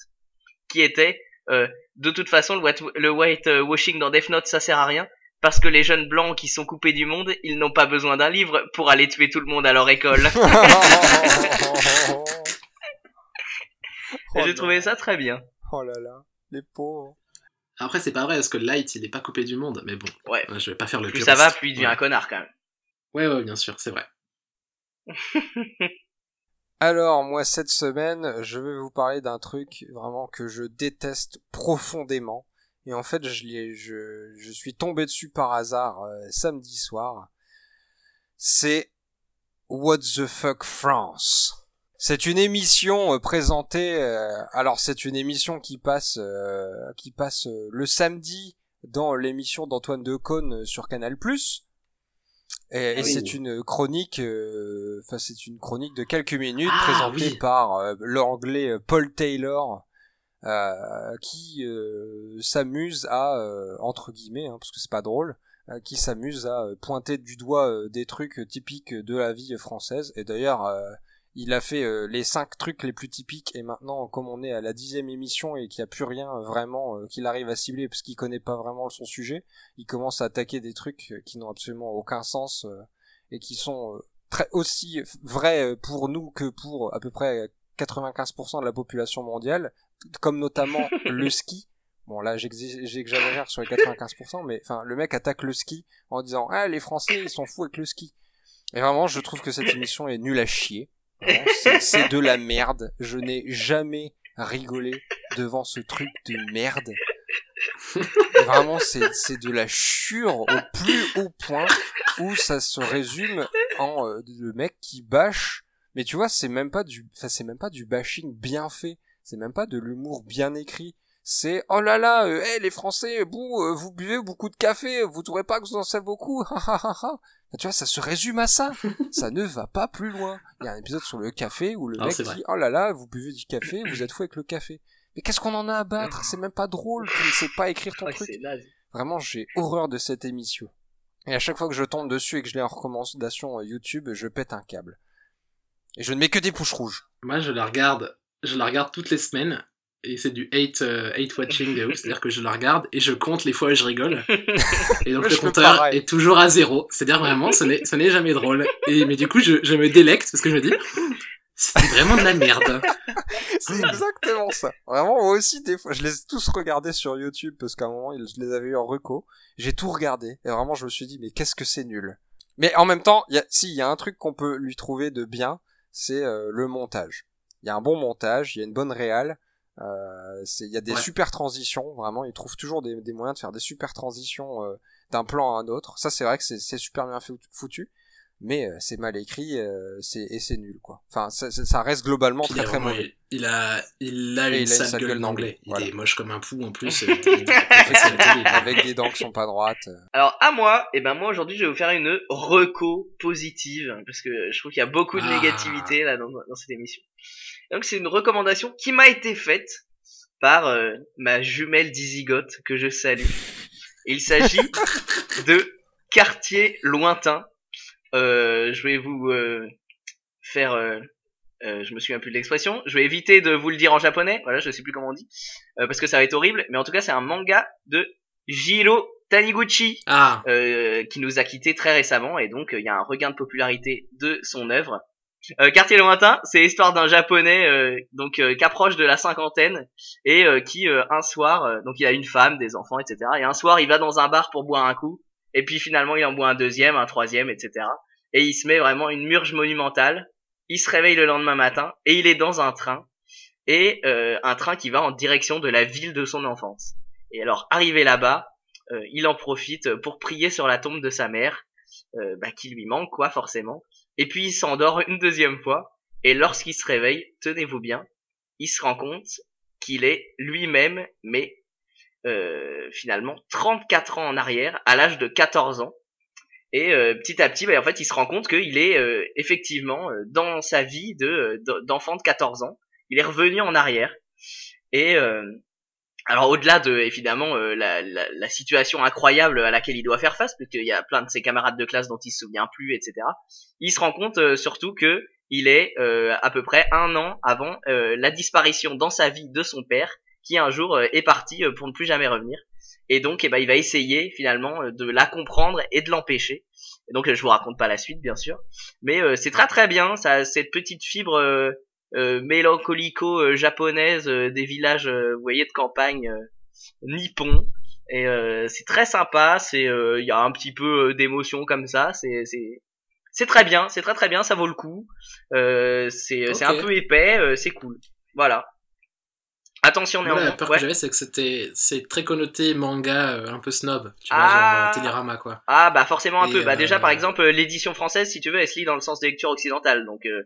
qui était euh, de toute façon le white, le white washing dans Death Note ça sert à rien parce que les jeunes blancs qui sont coupés du monde ils n'ont pas besoin d'un livre pour aller tuer tout le monde à leur école. [laughs] [laughs] J'ai trouvé ça très bien. Oh là là les pauvres. Après c'est pas vrai parce que Light il est pas coupé du monde mais bon. Ouais. Je vais pas faire le plus ça va plus il devient un connard quand même Ouais, ouais, bien sûr, c'est vrai. [laughs] Alors, moi, cette semaine, je vais vous parler d'un truc vraiment que je déteste profondément. Et en fait, je, je, je suis tombé dessus par hasard euh, samedi soir. C'est What the Fuck France. C'est une émission euh, présentée. Euh, alors, c'est une émission qui passe, qui passe le samedi dans l'émission d'Antoine Decaune sur Canal+. Et, ah c'est une chronique, euh, enfin c'est une chronique de quelques minutes ah présentée par euh, l'anglais euh, Paul Taylor, qui s'amuse à entre guillemets, hein, parce que c'est pas drôle, qui s'amuse à pointer du doigt des trucs typiques de la vie française. Et d'ailleurs, il a fait euh, les cinq trucs les plus typiques et maintenant comme on est à la dixième émission et qu'il n'y a plus rien vraiment euh, qu'il arrive à cibler parce qu'il connaît pas vraiment son sujet, il commence à attaquer des trucs euh, qui n'ont absolument aucun sens et qui sont très aussi vrais pour nous que pour à peu près 95% de la population mondiale, comme notamment [laughs] le ski. Bon là j'exagère sur les 95%, mais enfin le mec attaque le ski en disant ah les Français ils sont fous avec le ski. Et vraiment je trouve que cette émission est nulle à chier. C'est de la merde. Je n'ai jamais rigolé devant ce truc de merde. Vraiment, c'est de la chure au plus haut point où ça se résume en euh, le mec qui bâche. Mais tu vois, c'est même pas du, c'est même pas du bashing bien fait. C'est même pas de l'humour bien écrit. C'est oh là là, euh, les Français, bon, euh, vous buvez beaucoup de café, vous trouvez pas que vous en savez beaucoup, [laughs] tu vois, ça se résume à ça. ça ne va pas plus loin. Il y a un épisode sur le café où le ah, mec dit Oh là là, vous buvez du café, vous êtes fou avec le café. Mais qu'est-ce qu'on en a à battre? C'est même pas drôle, tu ne sais pas écrire ton truc. Vraiment, j'ai horreur de cette émission. Et à chaque fois que je tombe dessus et que je l'ai en recommandation euh, YouTube, je pète un câble. Et je ne mets que des pouces rouges. Moi, je la regarde, je la regarde toutes les semaines. Et c'est du hate, euh, hate watching de ouf. [laughs] C'est-à-dire que je la regarde et je compte les fois où je rigole. [laughs] Et donc Moi, le compteur est toujours à zéro. C'est-à-dire vraiment, ce n'est, jamais drôle. Et, mais du coup, je, je me délecte parce que je me dis, c'est vraiment de la merde. [laughs] C'est exactement ça. Vraiment, moi aussi, des fois, je les ai tous regardés sur YouTube parce qu'à un moment, je les avais eu en reco. J'ai tout regardé. Et vraiment, je me suis dit, mais qu'est-ce que c'est nul. Mais en même temps, y a, si, il y a un truc qu'on peut lui trouver de bien, c'est euh, le montage. Il y a un bon montage, il y a une bonne réale. Euh, c'est- il y a des Ouais. super transitions, vraiment, il trouve toujours des, des moyens de faire des super transitions euh, d'un plan à un autre. Ça, c'est vrai que c'est c'est super bien fou- foutu, mais euh, c'est mal écrit euh, c'est et c'est nul, quoi. Enfin, ça, ça- ça reste globalement Puis, très très mauvais. il, il a, il a une il a une sale sale gueule gueule d'anglais. Il voilà. est moche comme un pou en plus. [laughs] euh, avec des dents qui sont pas droites. euh. Alors à moi, et ben moi aujourd'hui je vais vous faire une reco positive parce que je trouve qu'il y a beaucoup de Ah. négativité là dans, dans cette émission. Donc c'est une recommandation qui m'a été faite par euh, ma jumelle d'Izigote que je salue. Il s'agit [laughs] de Quartier lointain. Euh, je vais vous euh, faire, euh, euh, je me souviens plus de l'expression. Je vais éviter de vous le dire en japonais. Voilà, je sais plus comment on dit euh, parce que ça va être horrible. Mais en tout cas c'est un manga de Jiro Taniguchi Ah, euh, qui nous a quitté très récemment et donc il y a un regain de popularité de son œuvre. Euh, Quartier lointain, c'est l'histoire d'un japonais euh, donc euh, qui approche de la cinquantaine et euh, qui euh, un soir euh, donc il a une femme, des enfants, etc. Et un soir il va dans un bar pour boire un coup et puis finalement il en boit un deuxième, un troisième, etc. Et il se met vraiment une murge monumentale. Il se réveille le lendemain matin et il est dans un train et un train qui va en direction de la ville de son enfance. Et alors arrivé là-bas, il en profite pour prier sur la tombe de sa mère, bah, qui lui manque quoi forcément. Et puis il s'endort une deuxième fois, et lorsqu'il se réveille, tenez-vous bien, il se rend compte qu'il est lui-même, mais euh, finalement 34 ans en arrière, à l'âge de 14 ans. Et euh, petit à petit, bah, en fait, il se rend compte qu'il est euh, effectivement euh, dans sa vie de d'enfant de 14 ans. Il est revenu en arrière. Et alors au-delà de évidemment euh, la, la, situation incroyable à laquelle il doit faire face, parce qu'il y a plein de ses camarades de classe dont il se souvient plus, etc. Il se rend compte euh, surtout que il est euh, à peu près un an avant euh, la disparition dans sa vie de son père, qui un jour euh, est parti pour ne plus jamais revenir. Et donc, eh ben, il va essayer finalement de la comprendre et de l'empêcher. Et donc, je vous raconte pas la suite, bien sûr, mais c'est très très bien. Ça, cette petite fibre mélancolico-japonaise euh, des villages, euh, vous voyez, de campagne euh, nippon. Et euh, c'est très sympa. C'est, euh, il y a un petit peu euh, d'émotion comme ça. C'est, c'est, c'est très bien. C'est très très bien. Ça vaut le coup. Euh, c'est, c'est un peu épais. euh, c'est cool. Voilà. Attention Moi, la néanmoins. peur Ouais. que j'avais, c'est que c'était, c'est très connoté manga euh, un peu snob. Tu vois, Ah. genre euh, Télérama, quoi. Ah bah forcément un Et, peu. Bah déjà euh, par exemple euh, l'édition française si tu veux elle se lit dans le sens des lectures occidentales donc euh,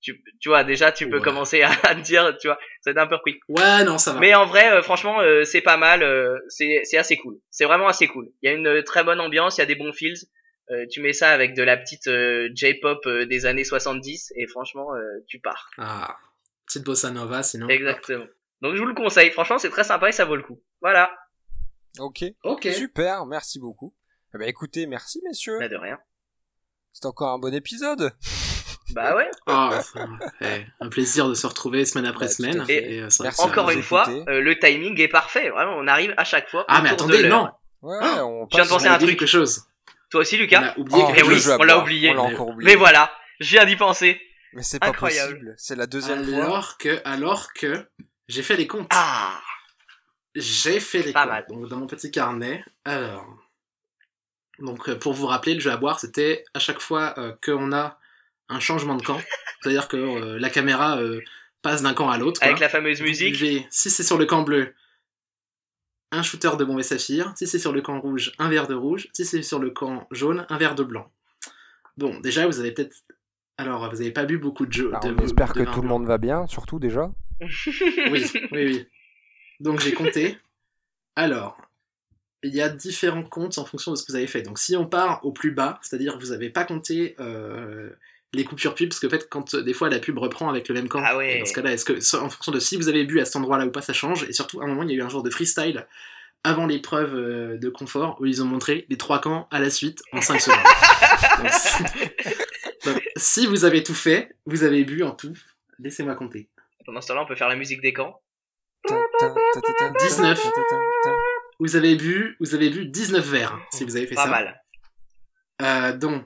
tu tu vois déjà tu peux Ouais. commencer à, à te dire tu vois ça un peu repris. Ouais, non, ça va. Mais en vrai euh, franchement euh, c'est pas mal euh, c'est c'est assez cool. C'est vraiment assez cool. Il y a une euh, très bonne ambiance, il y a des bons feels. Euh, tu mets ça avec de la petite euh, J-pop euh, des années 70 et franchement euh, tu pars. Ah, petite bossa nova, sinon. Exactement. Donc je vous le conseille. Franchement c'est très sympa et ça vaut le coup. Voilà. Ok, Ok. super, merci beaucoup. Eh ben écoutez, merci messieurs. Bah de rien. C'est encore un bon épisode. Bah ouais. Ah, enfin, eh, un plaisir de se retrouver semaine après Bah, semaine. Et, euh, ça- Encore une fois, euh, le timing est parfait. Vraiment, on arrive à chaque fois. Ah, mais attendez, non Ouais, on je viens de penser On à un truc. quelque chose. Toi aussi, On Lucas a oublié Oh, Eh oui, on l'a oublié. On Mais- encore oublié. Mais voilà, je viens d'y penser. Mais c'est pas possible. C'est la deuxième fois. Alors que, alors que, j'ai fait les comptes. Ah J'ai fait les Pas comptes. mal. Donc, dans mon petit carnet. Alors. Donc, euh, pour vous rappeler, le jeu à boire, c'était à chaque fois euh, qu'on a un changement de camp. C'est-à-dire que euh, la caméra euh, passe d'un camp à l'autre. Avec la fameuse musique. buvez, si c'est sur le camp bleu, un shooter de bombe et saphir. Si c'est sur le camp rouge, un verre de rouge. Si c'est sur le camp jaune, un verre de blanc. Bon, déjà, vous avez peut-être. Alors, vous n'avez pas bu beaucoup de jeux. Bah, de- on espère de que tout le monde va bien, surtout déjà. [laughs] Oui, oui, oui. Donc j'ai compté. Alors, il y a différents comptes en fonction de ce que vous avez fait. Donc si on part au plus bas, c'est-à-dire que vous n'avez pas compté euh, les coupures pub, parce que en fait, quand euh, des fois la pub reprend avec le même camp, Ah ouais. dans ce cas-là, est-ce que en fonction de si vous avez bu à cet endroit-là ou pas, ça change. Et surtout, à un moment, il y a eu un genre de freestyle avant l'épreuve euh, de confort où ils ont montré les trois camps à la suite en 5 secondes. [laughs] Donc, si- donc, si vous avez tout fait, vous avez bu en tout, laissez-moi compter. Pendant ce temps-là, on peut faire la musique des camps. 19. Vous avez bu, vous avez bu 19 verres si vous avez fait Pas ça. mal. Euh, donc,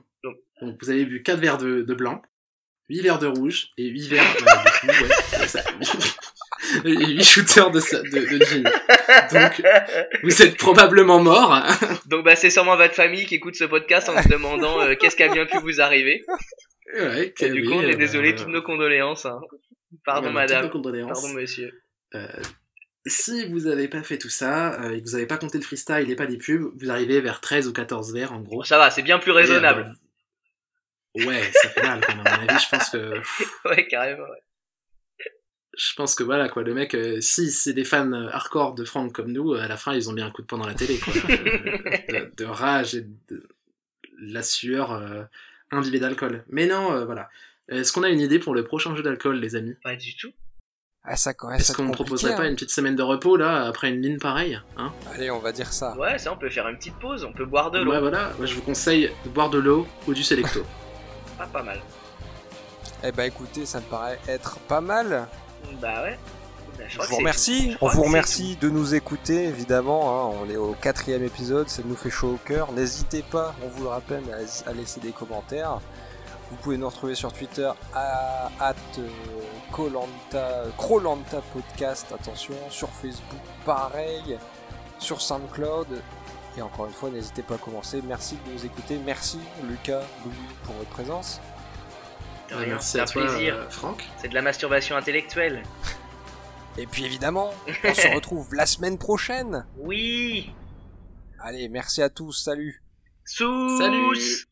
Donc. vous avez bu 4 verres de, de blanc, 8 verres de rouge et 8 verres euh, coup, ouais, c'est ça. [laughs] et 8 shooters de, de, de gin. Donc, vous êtes probablement mort. [laughs] Donc bah c'est sûrement votre famille qui écoute ce podcast en se demandant euh, qu'est-ce qui a bien pu vous arriver. Ouais, Et du coup, on est euh, désolé, toutes nos condoléances. hein. Pardon toutes madame, nos condoléances. pardon monsieur. Euh, si vous avez pas fait tout ça euh, et que vous avez pas compté le freestyle et pas les pubs, vous arrivez vers 13 ou 14 verres en gros. Ça va, c'est bien plus raisonnable. Euh, ouais, ça fait mal quand même. À mon avis, je pense que [laughs] Ouais, carrément. ouais. je pense que voilà quoi, le mec, euh, si c'est des fans euh, hardcore de Franck comme nous, à la fin ils ont bien un coup de poing dans la télé quoi, de, [laughs] de- de rage et de la sueur euh, imbibée d'alcool. Mais non, euh, voilà. Est-ce qu'on a une idée pour le prochain jeu d'alcool, les amis? Pas du tout. Ah, ça, ouais, Est-ce qu'on ne proposerait pas hein. une petite semaine de repos là après une ligne pareille hein? Allez, on va dire ça. Ouais, ça, on peut faire une petite pause, on peut boire de l'eau. Ouais, voilà. Moi, je vous conseille de boire de l'eau ou du Selecto. [laughs] Ah, pas mal. Eh ben écoutez, ça me paraît être pas mal. Bah ouais. Bah, je vous remercie. On vous remercie de nous écouter, évidemment. hein. On est au quatrième épisode, ça nous fait chaud au cœur. N'hésitez pas, on vous le rappelle, à, laisser des commentaires. Vous pouvez nous retrouver sur Twitter à at, euh, Kolanta- Krolanta Podcast, attention, sur Facebook pareil, sur SoundCloud. Et encore une fois, n'hésitez pas à commencer. Merci de nous écouter. Merci Lucas, Louis pour votre présence. De Ouais, rien, merci c'est un toi, plaisir. euh, Franck. C'est de la masturbation intellectuelle. [laughs] Et puis évidemment, [laughs] on se retrouve la semaine prochaine. Oui Allez, merci à tous, salut Sous Salut